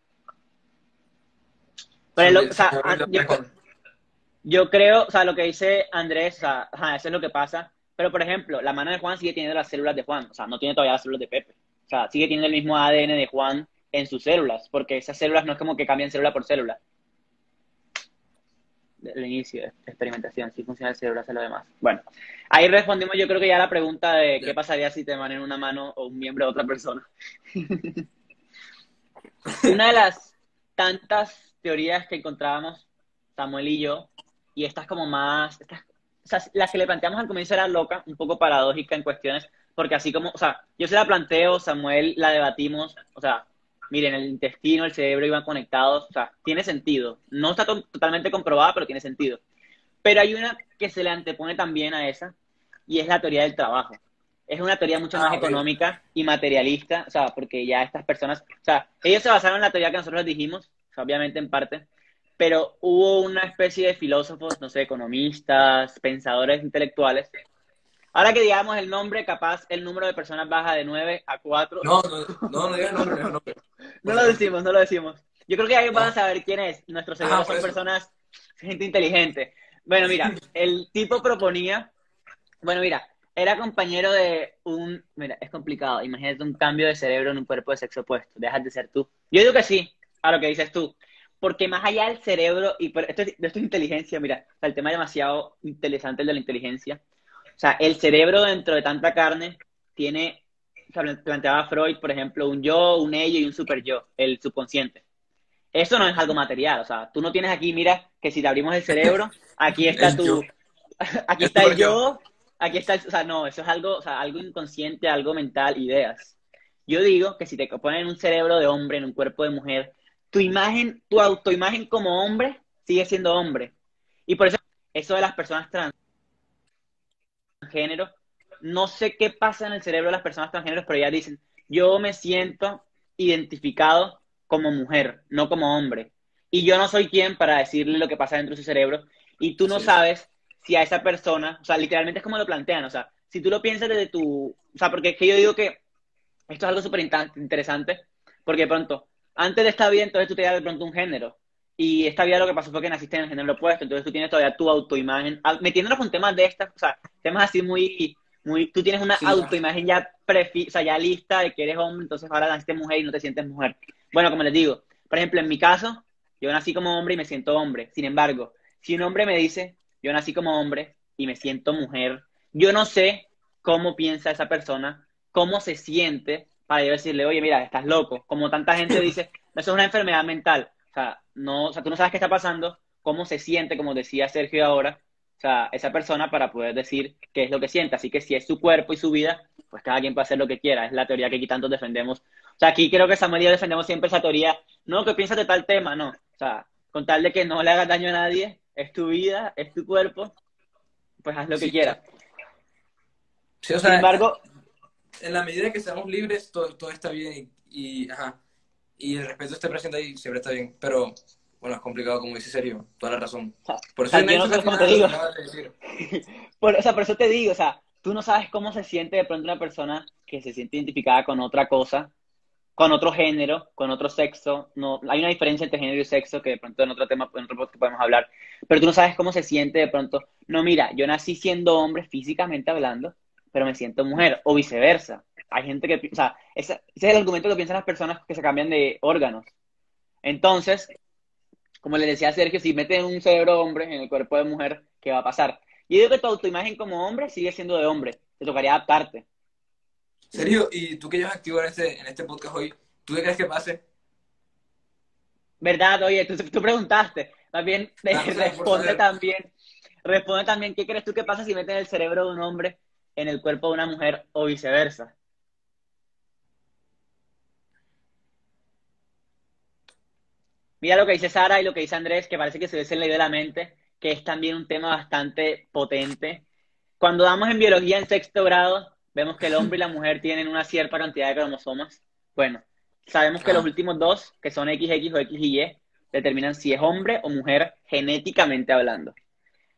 Pero, o sea, yo, yo, creo, o sea, lo que dice Andrés, o sea, eso es lo que pasa. Pero, por ejemplo, la mano de Juan sigue teniendo las células de Juan. O sea, no tiene todavía las células de Pepe. O sea, sigue teniendo el mismo ADN de Juan en sus células, porque esas células no es como que cambian célula por célula. El inicio de experimentación, si funciona el cerebro, hace lo demás. Bueno, ahí respondimos yo creo que ya la pregunta de qué pasaría si te en una mano o un miembro de otra persona. una de las tantas teorías que encontrábamos Samuel y yo, y estas como más, estas, o sea, las que le planteamos al comienzo era loca, un poco paradójica en cuestiones, porque así como, o sea, yo se la planteo, Samuel la debatimos, o sea, miren, el intestino, el cerebro iban conectados, o sea, tiene sentido. No está totalmente comprobada, pero tiene sentido. Pero hay una que se le antepone también a esa, y es la teoría del trabajo. Es una teoría mucho más ah, económica y materialista, o sea, porque ya estas personas, o sea, ellos se basaron en la teoría que nosotros les dijimos, obviamente en parte, pero hubo una especie de filósofos, no sé, economistas, pensadores intelectuales, Ahora que digamos el nombre, capaz el número de personas baja de 9 a 4. No, no, no, no digas nombre, no, no. Lo decimos, no lo decimos. Yo creo que ahí van a saber quién es. Nuestros seguidores son personas, gente inteligente. Bueno, mira, el tipo proponía, bueno, mira, era compañero de un, mira, es complicado, imagínate un cambio de cerebro en un cuerpo de sexo opuesto, dejas de ser tú. Yo digo que sí, a lo que dices tú, porque más allá del cerebro, y esto, esto es inteligencia, mira, el tema es demasiado interesante el de la inteligencia, o sea, el cerebro dentro de tanta carne tiene, planteaba Freud, por ejemplo, un yo, un ello y un super yo, el subconsciente. Eso no es algo material, o sea, tú no tienes aquí, mira, que si te abrimos el cerebro, aquí está tu, aquí está el yo, aquí está, el, o sea, no, eso es algo, o sea, algo inconsciente, algo mental, ideas. Yo digo que si te ponen un cerebro de hombre en un cuerpo de mujer, tu imagen, tu autoimagen como hombre sigue siendo hombre. Y por eso, eso de las personas trans género, no sé qué pasa en el cerebro de las personas transgéneros, pero ya dicen, yo me siento identificado como mujer, no como hombre. Y yo no soy quien para decirle lo que pasa dentro de su cerebro. Y tú no sabes si a esa persona, o sea, literalmente es como lo plantean, o sea, si tú lo piensas desde tu, o sea, porque es que yo digo que esto es algo súper interesante, porque de pronto, antes de estar bien, entonces tú te das de pronto un género. Y esta vida lo que pasó fue que naciste en el género opuesto, entonces tú tienes todavía tu autoimagen. Ah, metiéndonos con temas de estas, o sea, temas así muy, muy, tú tienes una autoimagen ya prefi, o sea, ya lista de que eres hombre, entonces ahora naciste mujer y no te sientes mujer. Bueno, como les digo, por ejemplo, en mi caso, yo nací como hombre y me siento hombre. Sin embargo, si un hombre me dice, yo nací como hombre y me siento mujer, yo no sé cómo piensa esa persona, cómo se siente para yo decirle, oye, mira, estás loco. Como tanta gente dice, eso es una enfermedad mental sea, no, o sea, tú no sabes qué está pasando, cómo se siente, como decía Sergio ahora, o sea, esa persona para poder decir qué es lo que siente. Así que si es su cuerpo y su vida, pues cada quien puede hacer lo que quiera. Es la teoría que aquí tanto defendemos. O sea, aquí creo que Samuel y yo defendemos siempre esa teoría. No, que piensas de tal tema, no. O sea, con tal de que no le hagas daño a nadie, es tu vida, es tu cuerpo, pues haz lo que quieras. Sin embargo, en la medida que seamos libres, todo, todo está bien y, y ajá y el respeto esté presente ahí, siempre está bien. Pero, bueno, es complicado, como dice Sergio, toda la razón. por eso te digo. por, o sea, por eso te digo, o sea, tú no sabes cómo se siente de pronto una persona que se siente identificada con otra cosa, con otro género, con otro sexo. No, hay una diferencia entre género y sexo que de pronto en otro tema, en otro podcast podemos hablar. Pero tú no sabes cómo se siente de pronto. No, mira, yo nací siendo hombre físicamente hablando, pero me siento mujer, o viceversa. Hay gente que, o sea, ese, es el argumento que piensan las personas que se cambian de órganos. Entonces, como le decía Sergio, si meten un cerebro hombre en el cuerpo de mujer, ¿qué va a pasar? Yo digo que tu autoimagen como hombre sigue siendo de hombre. Te tocaría adaptarte. Sergio, y tú que llevas activo en este, en este podcast hoy, ¿tú qué crees que pase? ¿Verdad? Oye, tú, tú preguntaste. También responde también. Responde también, ¿qué crees tú que pasa si meten el cerebro de un hombre en el cuerpo de una mujer o viceversa? Mira lo que dice Sara y lo que dice Andrés, que parece que se hubiese leído la mente, que es también un tema bastante potente. Cuando damos en biología en sexto grado, vemos que el hombre y la mujer tienen una cierta cantidad de cromosomas. Bueno, sabemos que los últimos dos, que son XX o XY, determinan si es hombre o mujer genéticamente hablando.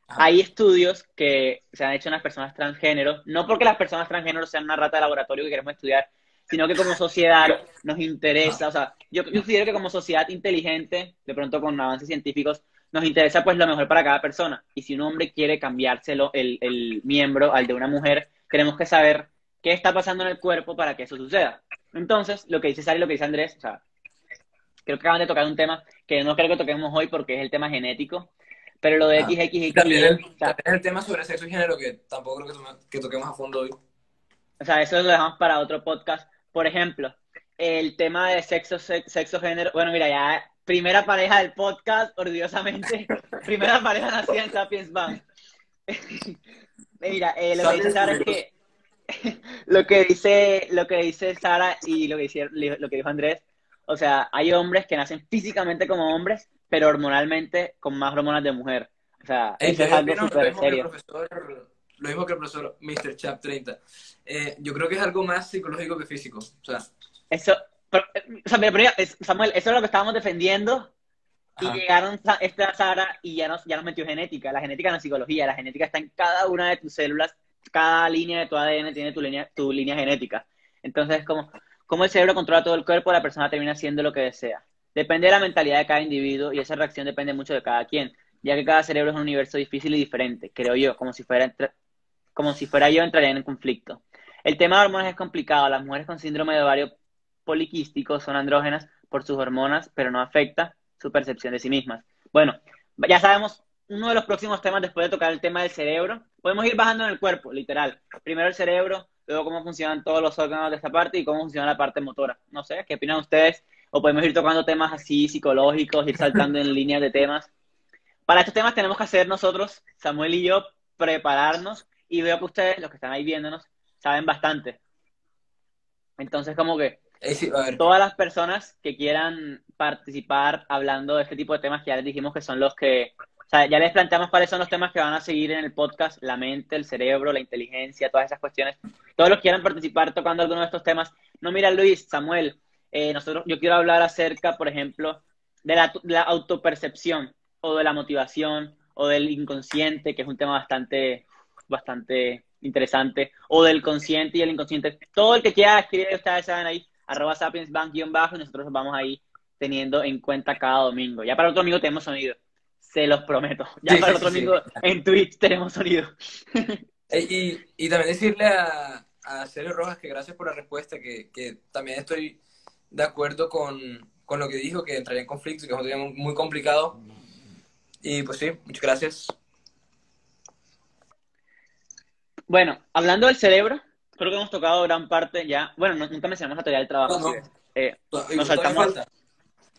Hay estudios que se han hecho en las personas transgénero, no porque las personas transgénero sean una rata de laboratorio que queremos estudiar, sino que como sociedad nos interesa, o sea, yo, yo considero que como sociedad inteligente, de pronto con avances científicos, nos interesa pues lo mejor para cada persona. Y si un hombre quiere cambiárselo el, el miembro al de una mujer, tenemos que saber qué está pasando en el cuerpo para que eso suceda. Entonces, lo que dice Sari y lo que dice Andrés, o sea, creo que acaban de tocar un tema que no creo que toquemos hoy porque es el tema genético, pero lo de XXX... También, el, o sea, el tema sobre sexo y género que tampoco creo que, que toquemos a fondo hoy. O sea, eso lo dejamos para otro podcast. Por ejemplo, el tema de sexo, sexo, género, bueno, mira, ya primera pareja del podcast, orgullosamente, primera pareja nacida en Sapiens Bank. mira, eh, lo que dice Sara es que lo que dice, lo que dice Sara y lo que, dice, lo que dijo Andrés, o sea, hay hombres que nacen físicamente como hombres, pero hormonalmente con más hormonas de mujer. O sea, eso es algo súper serio. Lo mismo que el profesor Mr. Chap 30. Eh, yo creo que es algo más psicológico que físico. O sea, eso, pero, o sea, pero, Samuel, eso es lo que estábamos defendiendo y llegaron esta Sara y ya nos, ya nos metió genética. La genética no es psicología, la genética está en cada una de tus células, cada línea de tu ADN tiene tu línea, tu línea genética. Entonces, como, como el cerebro controla todo el cuerpo, la persona termina haciendo lo que desea. Depende de la mentalidad de cada individuo y esa reacción depende mucho de cada quien, ya que cada cerebro es un universo difícil y diferente, creo yo, como si fuera, como si fuera yo entraría en conflicto. El tema de hormonas es complicado. Las mujeres con síndrome de ovario poliquístico son andrógenas por sus hormonas, pero no afecta su percepción de sí mismas. Bueno, ya sabemos uno de los próximos temas después de tocar el tema del cerebro. Podemos ir bajando en el cuerpo, literal. Primero el cerebro, luego cómo funcionan todos los órganos de esta parte y cómo funciona la parte motora. No sé, ¿qué opinan ustedes? O podemos ir tocando temas así psicológicos, ir saltando en líneas de temas. Para estos temas tenemos que hacer nosotros, Samuel y yo, prepararnos y veo que ustedes, los que están ahí viéndonos, saben bastante. Entonces, como que todas las personas que quieran participar hablando de este tipo de temas que ya les dijimos que son los que, o sea, ya les planteamos cuáles son los temas que van a seguir en el podcast, la mente, el cerebro, la inteligencia, todas esas cuestiones. Todos los que quieran participar tocando alguno de estos temas. No, mira, Luis, Samuel, eh, nosotros, yo quiero hablar acerca, por ejemplo, de la, de la autopercepción o de la motivación o del inconsciente, que es un tema bastante bastante interesante, o del consciente y el inconsciente. Todo el que quiera escribir, ustedes saben ahí, arroba sapiensbank-bajo, y nosotros vamos ahí teniendo en cuenta cada domingo. Ya para otro domingo tenemos sonido, se los prometo. Ya para el otro domingo en Twitch tenemos sonido. y, y, también decirle a, a Sergio Rojas que gracias por la respuesta, que, que también estoy de acuerdo con, con, lo que dijo, que entraría en conflicto, que es un tema muy complicado. Y pues sí, muchas gracias. Bueno, hablando del cerebro, creo que hemos tocado gran parte ya. Bueno, nunca mencionamos la teoría del trabajo. No, eh, nos saltamos. Falta.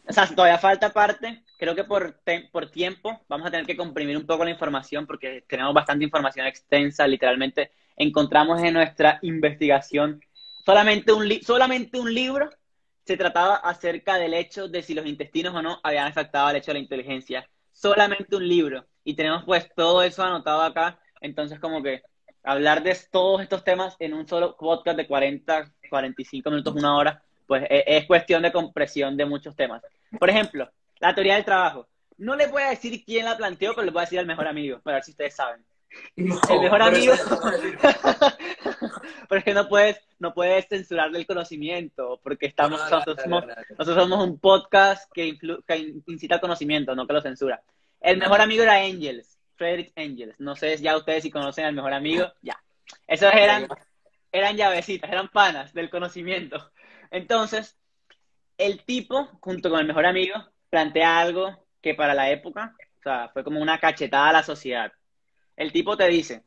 O sea, todavía falta parte. Creo que por, por tiempo vamos a tener que comprimir un poco la información porque tenemos bastante información extensa. Literalmente encontramos en nuestra investigación solamente un, solamente un libro se trataba acerca del hecho de si los intestinos o no habían afectado al hecho de la inteligencia. Solamente un libro. Y tenemos pues todo eso anotado acá. Entonces como que hablar de todos estos temas en un solo podcast de 40, 45 minutos, una hora, pues e, es, cuestión de compresión de muchos temas. Por ejemplo, la teoría del trabajo. No les voy a decir quién la planteó, pero les voy a decir al mejor amigo, para ver si ustedes saben. el mejor amigo. porque no puedes, no puedes censurarle el conocimiento, porque estamos, nosotros, somos, nosotros, somos, un podcast que, que incita al conocimiento, no que lo censura. El mejor amigo era Angels. Frederick Angels. No sé ya ustedes si conocen al mejor amigo. Ya. Esos eran, eran llavecitas, eran panas del conocimiento. Entonces, el tipo, junto con el mejor amigo, plantea algo que para la época, o sea, fue como una cachetada a la sociedad. El tipo te dice,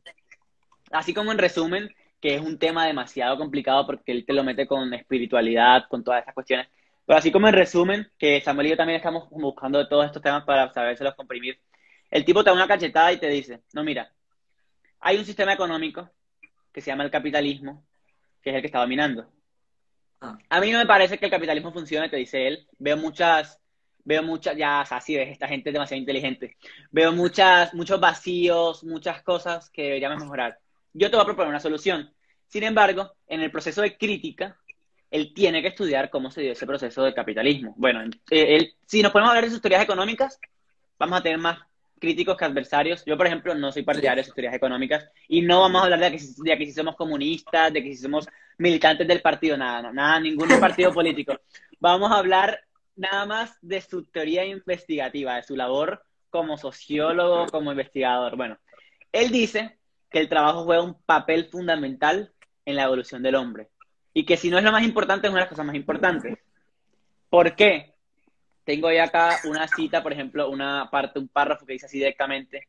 así como en resumen, que es un tema demasiado complicado porque él te lo mete con espiritualidad, con todas esas cuestiones. Pero así como en resumen, que Samuel y yo también estamos buscando todos estos temas para sabérselos comprimir, el tipo te da una cachetada y te dice, no, mira, hay un sistema económico que se llama el capitalismo, que es el que está dominando. Ah. A mí no me parece que el capitalismo funcione, te dice él. Veo muchas, veo muchas, ya así ves, esta gente es demasiado inteligente. Veo muchas, muchos vacíos, muchas cosas que deberíamos mejorar. Yo te voy a proponer una solución. Sin embargo, en el proceso de crítica, él tiene que estudiar cómo se dio ese proceso de capitalismo. Bueno, eh, él, si nos podemos hablar de sus teorías económicas, vamos a tener más críticos que adversarios. Yo, por ejemplo, no soy partidario de sus teorías económicas y no vamos a hablar de que, de que si somos comunistas, de que si somos militantes del partido, nada, no, nada, ningún partido político. Vamos a hablar nada más de su teoría investigativa, de su labor como sociólogo, como investigador. Bueno, él dice que el trabajo juega un papel fundamental en la evolución del hombre y que si no es lo más importante, es una de las cosas más importantes. ¿Por qué? Tengo ahí acá una cita, por ejemplo, una parte, un párrafo que dice así directamente.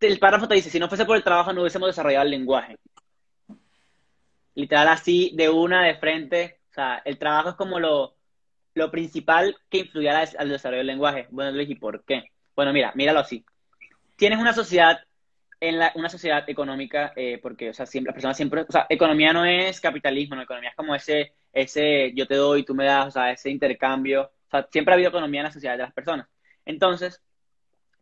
El párrafo te dice, si no fuese por el trabajo no hubiésemos desarrollado el lenguaje. Literal así, de una, de frente. O sea, el trabajo es como lo, lo principal que influye al desarrollo del lenguaje. Bueno, ¿y por qué? Bueno, mira, míralo así. Tienes una sociedad en una sociedad económica, eh, porque, o sea, siempre, las personas siempre, o sea, economía no es capitalismo, no, economía es como ese, ese yo te doy, tú me das, o sea, ese intercambio, siempre ha habido economía en la sociedad de las personas. Entonces,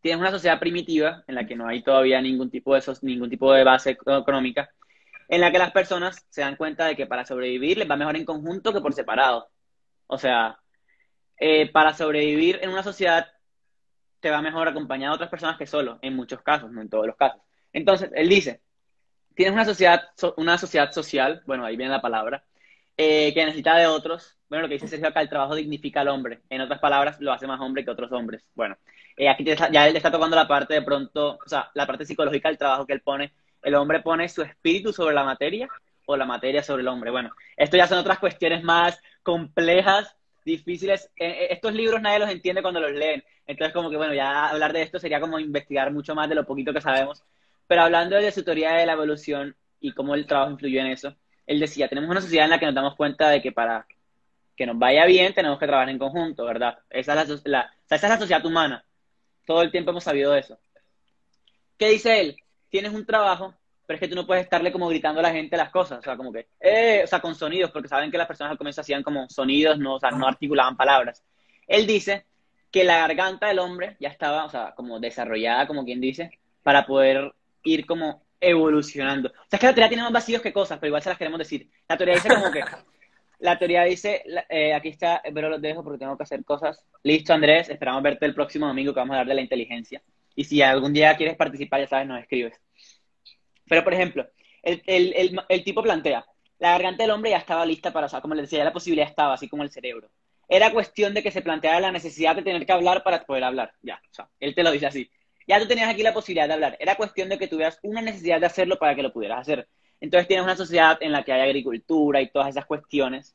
tienes una sociedad primitiva en la que no hay todavía ningún tipo de, ningún tipo de base económica, en la que las personas se dan cuenta de que para sobrevivir les va mejor en conjunto que por separado. O sea, eh, para sobrevivir en una sociedad te va mejor acompañado de otras personas que solo, en muchos casos, no en todos los casos. Entonces, él dice, tienes una sociedad, una sociedad social, bueno, ahí viene la palabra, eh, que necesita de otros. Bueno, lo que dice Sergio acá, el trabajo dignifica al hombre. En otras palabras, lo hace más hombre que otros hombres. Bueno, eh, aquí ya él está tocando la parte de pronto, o sea, la parte psicológica del trabajo que él pone. El hombre pone su espíritu sobre la materia o la materia sobre el hombre. Bueno, esto ya son otras cuestiones más complejas, difíciles. Eh, estos libros nadie los entiende cuando los leen. Entonces, como que, bueno, ya hablar de esto sería como investigar mucho más de lo poquito que sabemos. Pero hablando de su teoría de la evolución y cómo el trabajo influyó en eso, él decía, tenemos una sociedad en la que nos damos cuenta de que para que nos vaya bien tenemos que trabajar en conjunto, ¿verdad? Esa es la, sociedad humana. Todo el tiempo hemos sabido eso. ¿Qué dice él? Tienes un trabajo, pero es que tú no puedes estarle como gritando a la gente las cosas, o sea, como que, eh, o sea, con sonidos, porque saben que las personas al comienzo hacían como sonidos, no, o sea, no articulaban palabras. Él dice que la garganta del hombre ya estaba, o sea, como desarrollada, como quien dice, para poder ir como evolucionando. O sea, es que la teoría tiene más vacíos que cosas, pero igual se las queremos decir. La teoría dice como que, la teoría dice, eh, aquí está, pero los dejo porque tengo que hacer cosas. Listo, Andrés, esperamos verte el próximo domingo que vamos a hablar de la inteligencia. Y si algún día quieres participar, ya sabes, nos escribes. Pero, por ejemplo, el, el, el, tipo plantea, la garganta del hombre ya estaba lista para, o sea, como le decía, ya la posibilidad estaba, así como el cerebro. Era cuestión de que se planteara la necesidad de tener que hablar para poder hablar. Ya, o sea, él te lo dice así ya tú tenías aquí la posibilidad de hablar. Era cuestión de que tuvieras una necesidad de hacerlo para que lo pudieras hacer. Entonces tienes una sociedad en la que hay agricultura y todas esas cuestiones.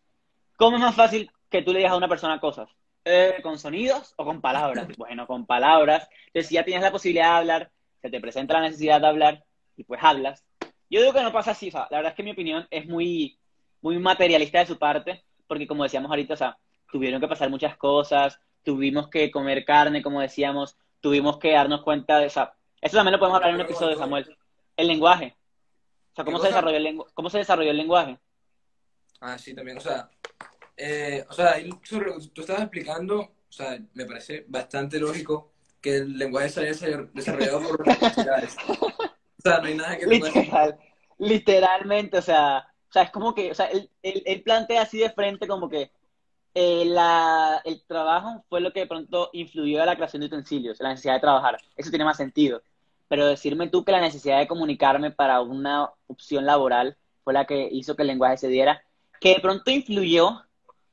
¿Cómo es más fácil que tú le digas a una persona cosas? Eh, ¿Con sonidos o con palabras? Bueno, con palabras. Entonces, si ya tienes la posibilidad de hablar, se te presenta la necesidad de hablar y pues hablas. Yo digo que no pasa así. la verdad es que mi opinión es muy, muy materialista de su parte, porque como decíamos ahorita, o sea, tuvieron que pasar muchas cosas, tuvimos que comer carne, como decíamos, tuvimos que darnos cuenta de esa... Eso también lo podemos hablar en un episodio de Samuel. El lenguaje. O sea, cómo se, desarrolló el cómo se desarrolló el lenguaje. Ah, sí, también. O sea, eh, o sea, tú estabas explicando, o sea, me parece bastante lógico que el lenguaje se haya desarrollado por universidades. O sea, no hay nada que... Literal, literalmente, o sea, o sea, es como que, o sea, él, él plantea así de frente como que eh, la, el trabajo fue lo que de pronto influyó a la creación de utensilios, la necesidad de trabajar. Eso tiene más sentido. Pero decirme tú que la necesidad de comunicarme para una opción laboral fue la que hizo que el lenguaje se diera, que de pronto influyó,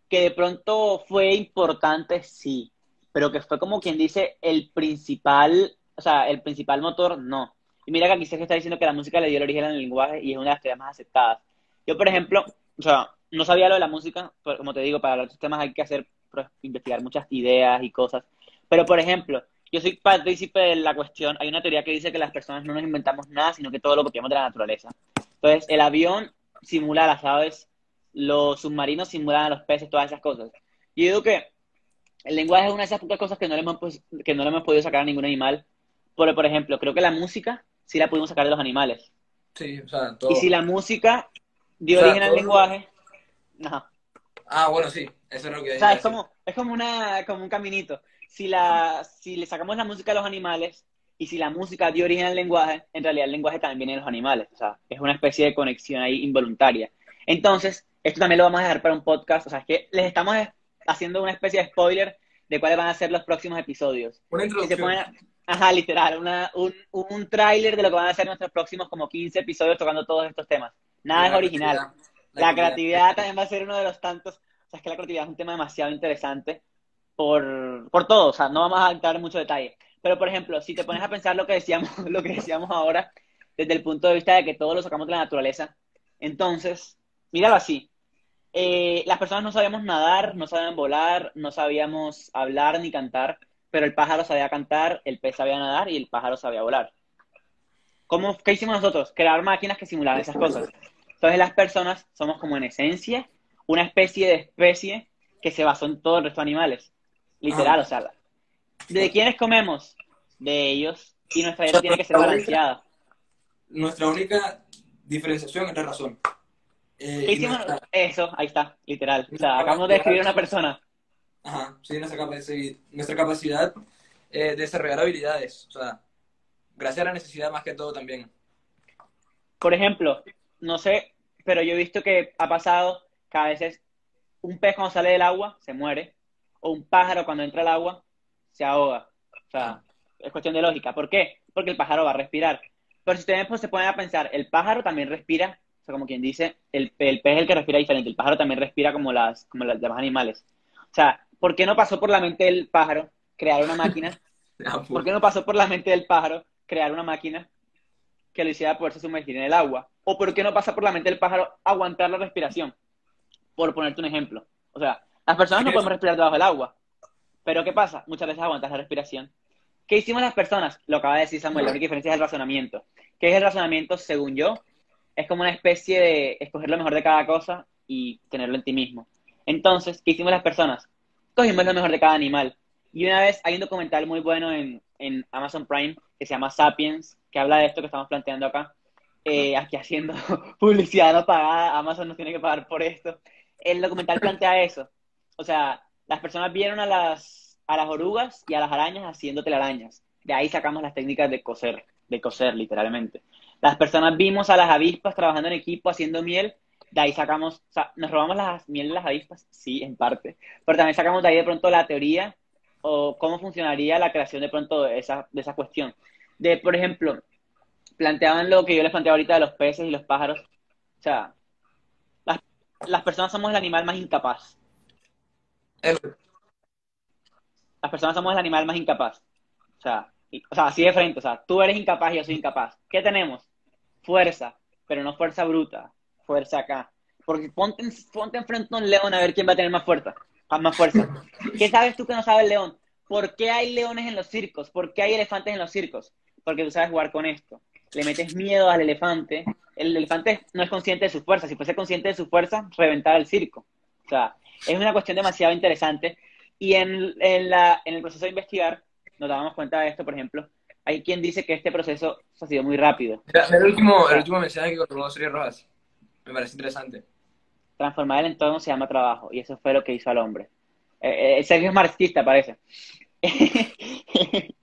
que de pronto fue importante, sí, pero que fue como quien dice el principal, o sea, el principal motor, no. Y mira que aquí se está diciendo que la música le dio el origen al lenguaje y es una de las teorías más aceptadas. Yo, por ejemplo, o sea, no sabía lo de la música, pero como te digo, para los temas hay que hacer, pues, investigar muchas ideas y cosas. Pero, por ejemplo, yo soy partícipe de la cuestión, hay una teoría que dice que las personas no nos inventamos nada, sino que todo lo copiamos de la naturaleza. Entonces, el avión simula a las aves, los submarinos simulan a los peces, todas esas cosas. Y digo que el lenguaje es una de esas pocas cosas que no le hemos, que no le hemos podido sacar a ningún animal. Por, por ejemplo, creo que la música sí la pudimos sacar de los animales. Sí, o sea, todo. Y si la música dio origen al lenguaje, Ah, bueno, sí, eso es lo que... O sea, es como, es como, una, como un caminito. Si, la, si le sacamos la música a los animales y si la música dio origen al lenguaje, en realidad el lenguaje también viene de los animales. O sea, es una especie de conexión ahí involuntaria. Entonces, esto también lo vamos a dejar para un podcast, o sea, es que les estamos haciendo una especie de spoiler de cuáles van a ser los próximos episodios. Una introducción. ajá, literal, una, un, un tráiler de lo que van a ser nuestros próximos como 15 episodios tocando todos estos temas. Nada es original. La, creatividad también va a ser uno de los tantos. O sea, es que la creatividad es un tema demasiado interesante por, por todo. O sea, no vamos a entrar en mucho detalle. Pero, por ejemplo, si te pones a pensar lo que decíamos, lo que decíamos ahora, desde el punto de vista de que todo lo sacamos de la naturaleza, entonces, míralo así. Eh, las personas no sabíamos nadar, no sabían volar, no sabíamos hablar ni cantar, pero el pájaro sabía cantar, el pez sabía nadar y el pájaro sabía volar. ¿Cómo, ¿Qué hicimos nosotros? Crear máquinas que simularan esas cosas. Entonces las personas somos como en esencia una especie de especie que se basó en todo el resto de animales. Literal, o sea, ¿de quiénes comemos? De ellos. Y nuestra dieta tiene que ser balanceada. Nuestra única diferenciación es la razón. Eh, ¿Qué hicimos? Eso, ahí está, literal. O sea, acabamos de describir a una persona. Ajá, sí, nuestra capacidad, nuestra capacidad eh, de desarrollar habilidades. O sea, gracias a la necesidad más que todo también. Por ejemplo, no sé, pero yo he visto que ha pasado que a veces un pez cuando sale del agua se muere, o un pájaro cuando entra al agua se ahoga. O sea, es cuestión de lógica. ¿Por qué? Porque el pájaro va a respirar. Pero si ustedes pues, se ponen a pensar, el pájaro también respira, o sea, como quien dice, el, el pez es el que respira diferente, el pájaro también respira como, las, como los demás animales. O sea, ¿por qué no pasó por la mente del pájaro crear una máquina? Ah. ¿Por qué no pasó por la mente del pájaro crear una máquina que lo hiciera poderse sumergir en el agua? ¿O por qué no pasa por la mente del pájaro aguantar la respiración? Por ponerte un ejemplo. O sea, las personas no podemos respirar debajo del agua. Pero ¿qué pasa? Muchas veces aguantas la respiración. ¿Qué hicimos las personas? Lo acaba de decir Samuel, la única diferencia es el razonamiento. ¿Qué es el razonamiento según yo? Es como una especie de escoger lo mejor de cada cosa y tenerlo en ti mismo. Entonces, ¿qué hicimos las personas? Cogimos lo mejor de cada animal. Y una vez hay un documental muy bueno en, en Amazon Prime que se llama Sapiens, que habla de esto que estamos planteando acá. Eh, aquí haciendo publicidad no pagada, Amazon nos tiene que pagar por esto. El documental plantea eso. O sea, las personas vieron a las, a las orugas y a las arañas haciendo telarañas. De ahí sacamos las técnicas de coser, de coser literalmente. Las personas vimos a las avispas trabajando en equipo haciendo miel. De ahí sacamos, o sea, ¿nos robamos las miel de las avispas? Sí, en parte. Pero también sacamos de ahí de pronto la teoría o cómo funcionaría la creación de pronto de esa, de esa cuestión. De, por ejemplo, planteaban lo que yo les planteaba ahorita de los peces y los pájaros. O sea, las, las personas somos el animal más incapaz. Las personas somos el animal más incapaz. O sea, o sea, así de frente. O sea, tú eres incapaz y yo soy incapaz. ¿Qué tenemos? Fuerza, pero no fuerza bruta. Fuerza acá. Porque ponte, ponte enfrente a un león a ver quién va a tener más fuerza. Más fuerza. ¿Qué sabes tú que no sabe el león? ¿Por qué hay leones en los circos? ¿Por qué hay elefantes en los circos? Porque tú sabes jugar con esto. Le metes miedo al elefante. El elefante no es consciente de su fuerza. Si fuese consciente de su fuerza, reventaba el circo. O sea, es una cuestión demasiado interesante. Y en, en, la, en el proceso de investigar, nos dábamos cuenta de esto, por ejemplo. Hay quien dice que este proceso ha sido muy rápido. el, último, el último mensaje que controló Sergio Rojas. Me parece interesante transformar el entorno se llama trabajo, y eso fue lo que hizo al hombre. Eh, eh Sergio es marxista, parece.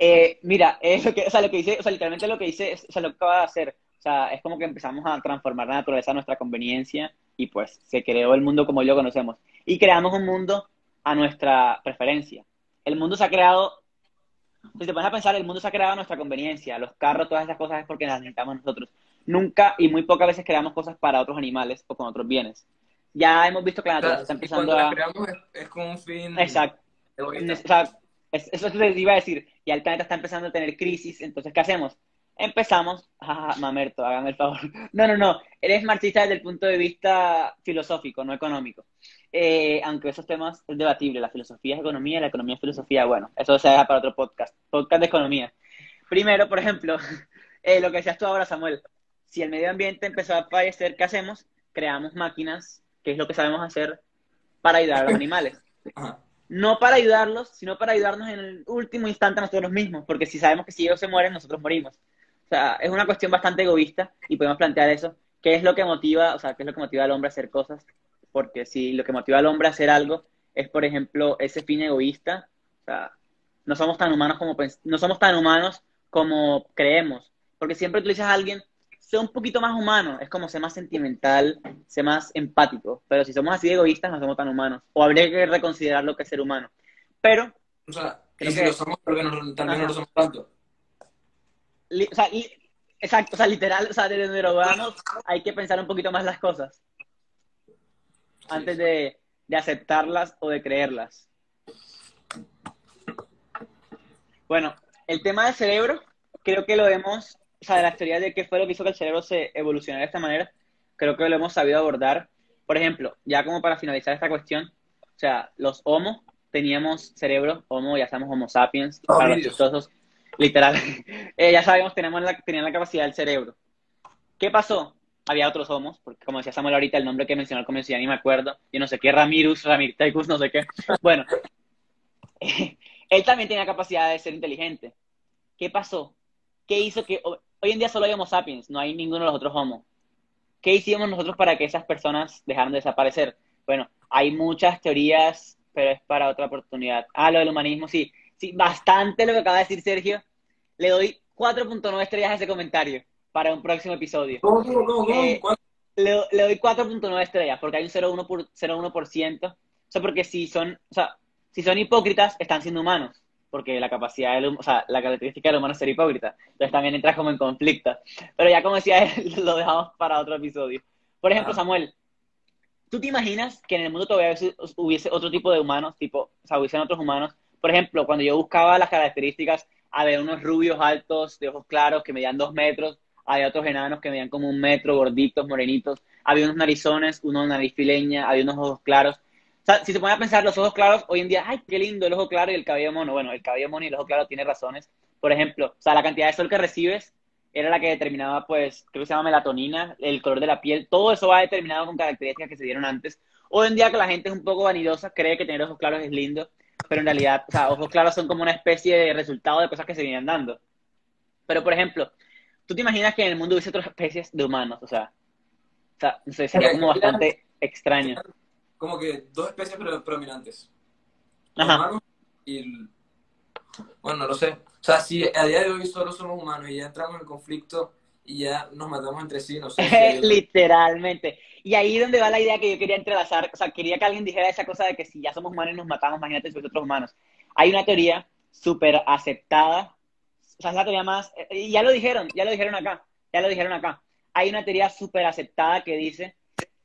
eh, mira, es lo que, o sea, lo que dice, o sea, literalmente lo que dice, o sea, lo que acaba de hacer, o sea, es como que empezamos a transformar la naturaleza a nuestra conveniencia y pues se creó el mundo como lo conocemos. Y creamos un mundo a nuestra preferencia. El mundo se ha creado, si te pones a pensar, el mundo se ha creado a nuestra conveniencia. Los carros, todas esas cosas es porque las necesitamos nosotros nunca y muy pocas veces creamos cosas para otros animales o con otros bienes. Ya hemos visto que la naturaleza está empezando a... creamos es, con un fin... Exacto. Eso te iba a decir. Ya el planeta está empezando a tener crisis, entonces, ¿qué hacemos? Empezamos, jaja, mamerto, hágame el favor. No, no, no, eres marxista desde el punto de vista filosófico, no económico. Eh, aunque esos temas es debatible, la filosofía es economía, la economía es filosofía, bueno, eso se deja para otro podcast, podcast de economía. Primero, por ejemplo, eh, lo que decías tú ahora, Samuel, si el medio ambiente empezó a fallecer, ¿qué hacemos? Creamos máquinas, que es lo que sabemos hacer para ayudar a los animales. No para ayudarlos, sino para ayudarnos en el último instante a nosotros mismos, porque si sabemos que si ellos se mueren, nosotros morimos. O sea, es una cuestión bastante egoísta y podemos plantear eso. ¿Qué es lo que motiva, o sea, qué es lo que motiva al hombre a hacer cosas? Porque si lo que motiva al hombre a hacer algo es, por ejemplo, ese fin egoísta, o sea, no somos tan humanos como no somos tan humanos como creemos, porque siempre utilizas a alguien sea un poquito más humano, es como ser más sentimental, ser más empático. Pero si somos así de egoístas, no somos tan humanos. O habría que reconsiderar lo que es ser humano. Pero. O sea, Creo y si que- lo somos, porque no, también no lo somos tanto. li- o sea, li- exacto, o sea, literal, o sea, desde donde lo hay que pensar un poquito más las cosas antes de, de aceptarlas o de creerlas. Bueno, el tema del cerebro, creo que lo hemos, o sea, de las teorías de qué fue lo que hizo que el cerebro se evolucionara de esta manera, creo que lo hemos sabido abordar. Por ejemplo, ya como para finalizar esta cuestión, o sea, los homo teníamos cerebro, homo, ya sabemos homo sapiens, Oh, para los chistosos, literal, Eh, ya sabemos, tenemos la, tenían la capacidad del cerebro. ¿Qué pasó? Había otros homos, porque como decía Samuel ahorita, el nombre que mencionó al comienzo ya ni me acuerdo, yo no sé qué, Ramirus, Ramirtecus, no sé qué. Bueno, él también tenía capacidad de ser inteligente. ¿Qué pasó? ¿Qué hizo que hoy en día solo hay Homo sapiens, no hay ninguno de los otros Homo? ¿Qué hicimos nosotros para que esas personas dejaran de desaparecer? Bueno, hay muchas teorías, pero es para otra oportunidad. Ah, lo del humanismo, sí. Sí, bastante lo que acaba de decir Sergio. Le doy 4.9 estrellas a ese comentario para un próximo episodio. ¿Cómo, cómo, cómo? cómo? Eh. Le, le doy 4.9 estrellas porque hay un 0.1%. Por, 0.1%. O sea, porque si son, o sea, si son hipócritas, están siendo humanos. Porque la capacidad del o sea, la característica del humano es ser hipócrita. Entonces también entras como en conflicto. Pero ya como decía él, lo dejamos para otro episodio. Por ejemplo, Ah. Samuel, ¿tú te imaginas que en el mundo todavía hubiese otro tipo de humanos? Tipo, o sea, hubiesen otros humanos. Por ejemplo, cuando yo buscaba las características, había unos rubios altos, de ojos claros, que medían dos metros. Había otros enanos que medían como un metro, gorditos, morenitos. Había unos narizones, uno nariz fileña, había unos ojos claros. O sea, si se pone a pensar los ojos claros, hoy en día, ay, qué lindo el ojo claro y el cabello mono. Bueno, el cabello mono y el ojo claro tiene razones. Por ejemplo, o sea, la cantidad de sol que recibes era la que determinaba, pues, creo que se llama melatonina, el color de la piel. Todo eso va determinado con características que se dieron antes. Hoy en día que la gente es un poco vanidosa, cree que tener ojos claros es lindo, pero en realidad, o sea, ojos claros son como una especie de resultado de cosas que se vienen dando. Pero, por ejemplo, ¿tú te imaginas que en el mundo hubiese otras especies de humanos? O sea, o sea no sé, sería como bastante extraño. Como que dos especies pre- predominantes. Ajá. Humanos y... el- Bueno, no lo sé. O sea, si a día de hoy solo somos humanos y ya entramos en conflicto y ya nos matamos entre sí, no sé. si hay Literalmente. Y ahí es donde va la idea que yo quería entrelazar. O sea, quería que alguien dijera esa cosa de que si ya somos humanos y nos matamos, imagínate si otros humanos. Hay una teoría súper aceptada. O sea, es la teoría más. Y ya lo dijeron, ya lo dijeron acá. Ya lo dijeron acá. Hay una teoría súper aceptada que dice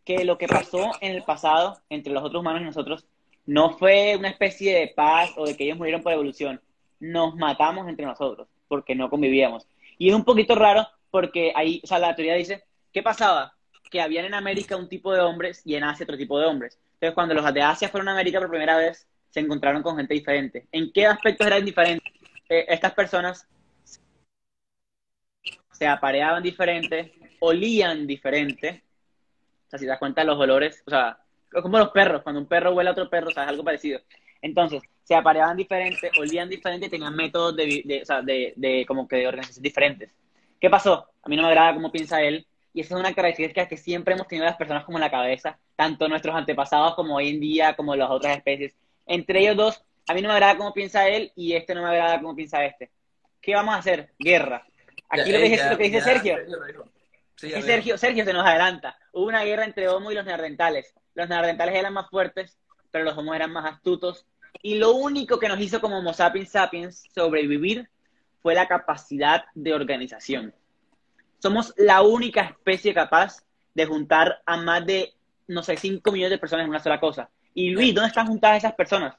que lo que pasó en el pasado entre los otros humanos y nosotros no fue una especie de paz o de que ellos murieron por evolución. Nos matamos entre nosotros porque no convivíamos. Y es un poquito raro porque ahí, o sea, la teoría dice, ¿qué pasaba? Que habían en América un tipo de hombres y en Asia otro tipo de hombres. Entonces, cuando los de Asia fueron a América por primera vez, se encontraron con gente diferente. ¿En qué aspectos eran diferentes? Eh, estas personas se apareaban diferente, olían diferente. O sea, si te das cuenta los olores, o sea, es como los perros, cuando un perro huele a otro perro, o sea, es algo parecido. Entonces, se apareaban diferente, olían diferente y tenían métodos de, de, o sea, de, de como que de organización diferentes. ¿Qué pasó? A mí no me agrada cómo piensa él, y esa es una característica que siempre hemos tenido las personas como en la cabeza, tanto nuestros antepasados como hoy en día, como las otras especies. Entre ellos dos, a mí no me agrada cómo piensa él y este no me agrada cómo piensa este. ¿Qué vamos a hacer? Guerra. Aquí Ya, lo, que dice, ya- lo que dice ya Sergio. Sí, Sergio, Sergio se nos adelanta. Hubo una guerra entre Homo y los neandertales. Los neandertales eran más fuertes, pero los Homos eran más astutos. Y lo único que nos hizo como Homo sapiens sapiens sobrevivir fue la capacidad de organización. Somos la única especie capaz de juntar a más de, no sé, 5 millones de personas en una sola cosa. Y Luis, ¿dónde están juntadas esas personas?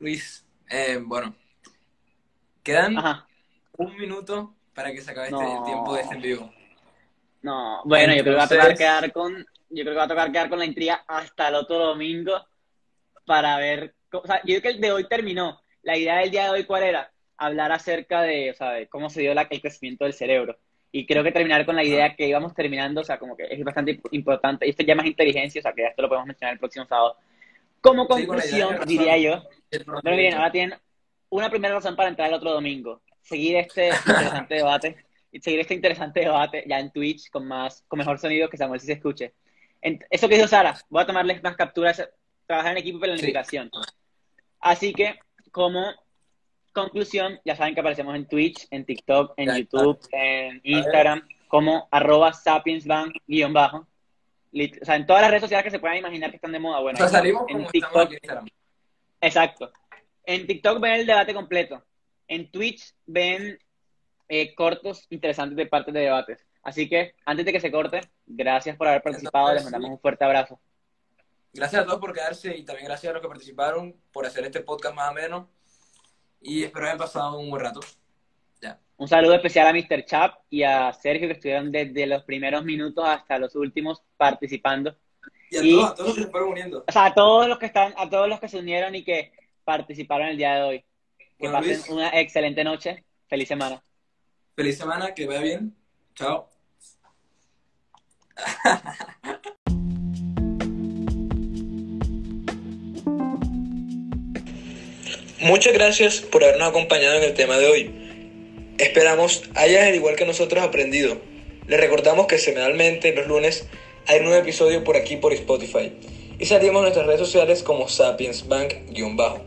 Luis, eh, bueno, quedan Ajá. un minuto para que se acabe este, el tiempo de este en vivo. No, bueno, yo creo que va a tocar quedar con, yo creo que va a tocar quedar con la intriga hasta el otro domingo para ver, o sea, yo creo que el de hoy terminó. La idea del día de hoy, ¿cuál era? Hablar acerca de, o sea, de cómo se dio la- el crecimiento del cerebro. Y creo que terminar con la idea que íbamos terminando, o sea, como que es bastante imp- importante. Y esto ya más inteligencia, o sea, que ya esto lo podemos mencionar el próximo sábado. Como conclusión, diría yo, bueno, miren, ahora tienen una primera razón para entrar el otro domingo. Seguir este interesante debate. Y seguir este interesante debate ya en Twitch con más, con mejor sonido que Samuel si se escuche. En- eso que dijo Sara, voy a tomarles más capturas, trabajar en equipo y planificación. Así que, como conclusión, ya saben que aparecemos en Twitch, en TikTok, en Ya, YouTube, en Instagram, como arroba sapiensbank guion bajo. O sea, en todas las redes sociales que se puedan imaginar que están de moda. Bueno, O sea, salimos en como TikTok, en Instagram. Exacto. En TikTok ven el debate completo. En Twitch ven eh, cortos interesantes de partes de debates. Así que, antes de que se corte, gracias por haber participado. Entonces, Les mandamos un fuerte abrazo. Gracias a todos por quedarse y también gracias a los que participaron por hacer este podcast más ameno. Y espero hayan pasado un buen rato. Ya. Un saludo especial a Mr. Chap y a Sergio, que estuvieron desde los primeros minutos hasta los últimos participando. Y a, Y- todos, a todos los que se fueron uniendo. O sea, a todos los que están, a todos los que se unieron y que participaron el día de hoy. Que Bueno, pasen Luis. una excelente noche. Feliz semana. Feliz semana, que vaya bien. Chao. Muchas gracias por habernos acompañado en el tema de hoy. Esperamos hayas al igual que nosotros aprendido. Les recordamos que semanalmente los lunes hay un nuevo episodio por aquí por Spotify y salimos en nuestras redes sociales como sapiensbank-bajo.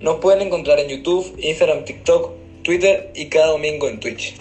Nos pueden encontrar en YouTube, Instagram, TikTok, Twitter y cada domingo en Twitch.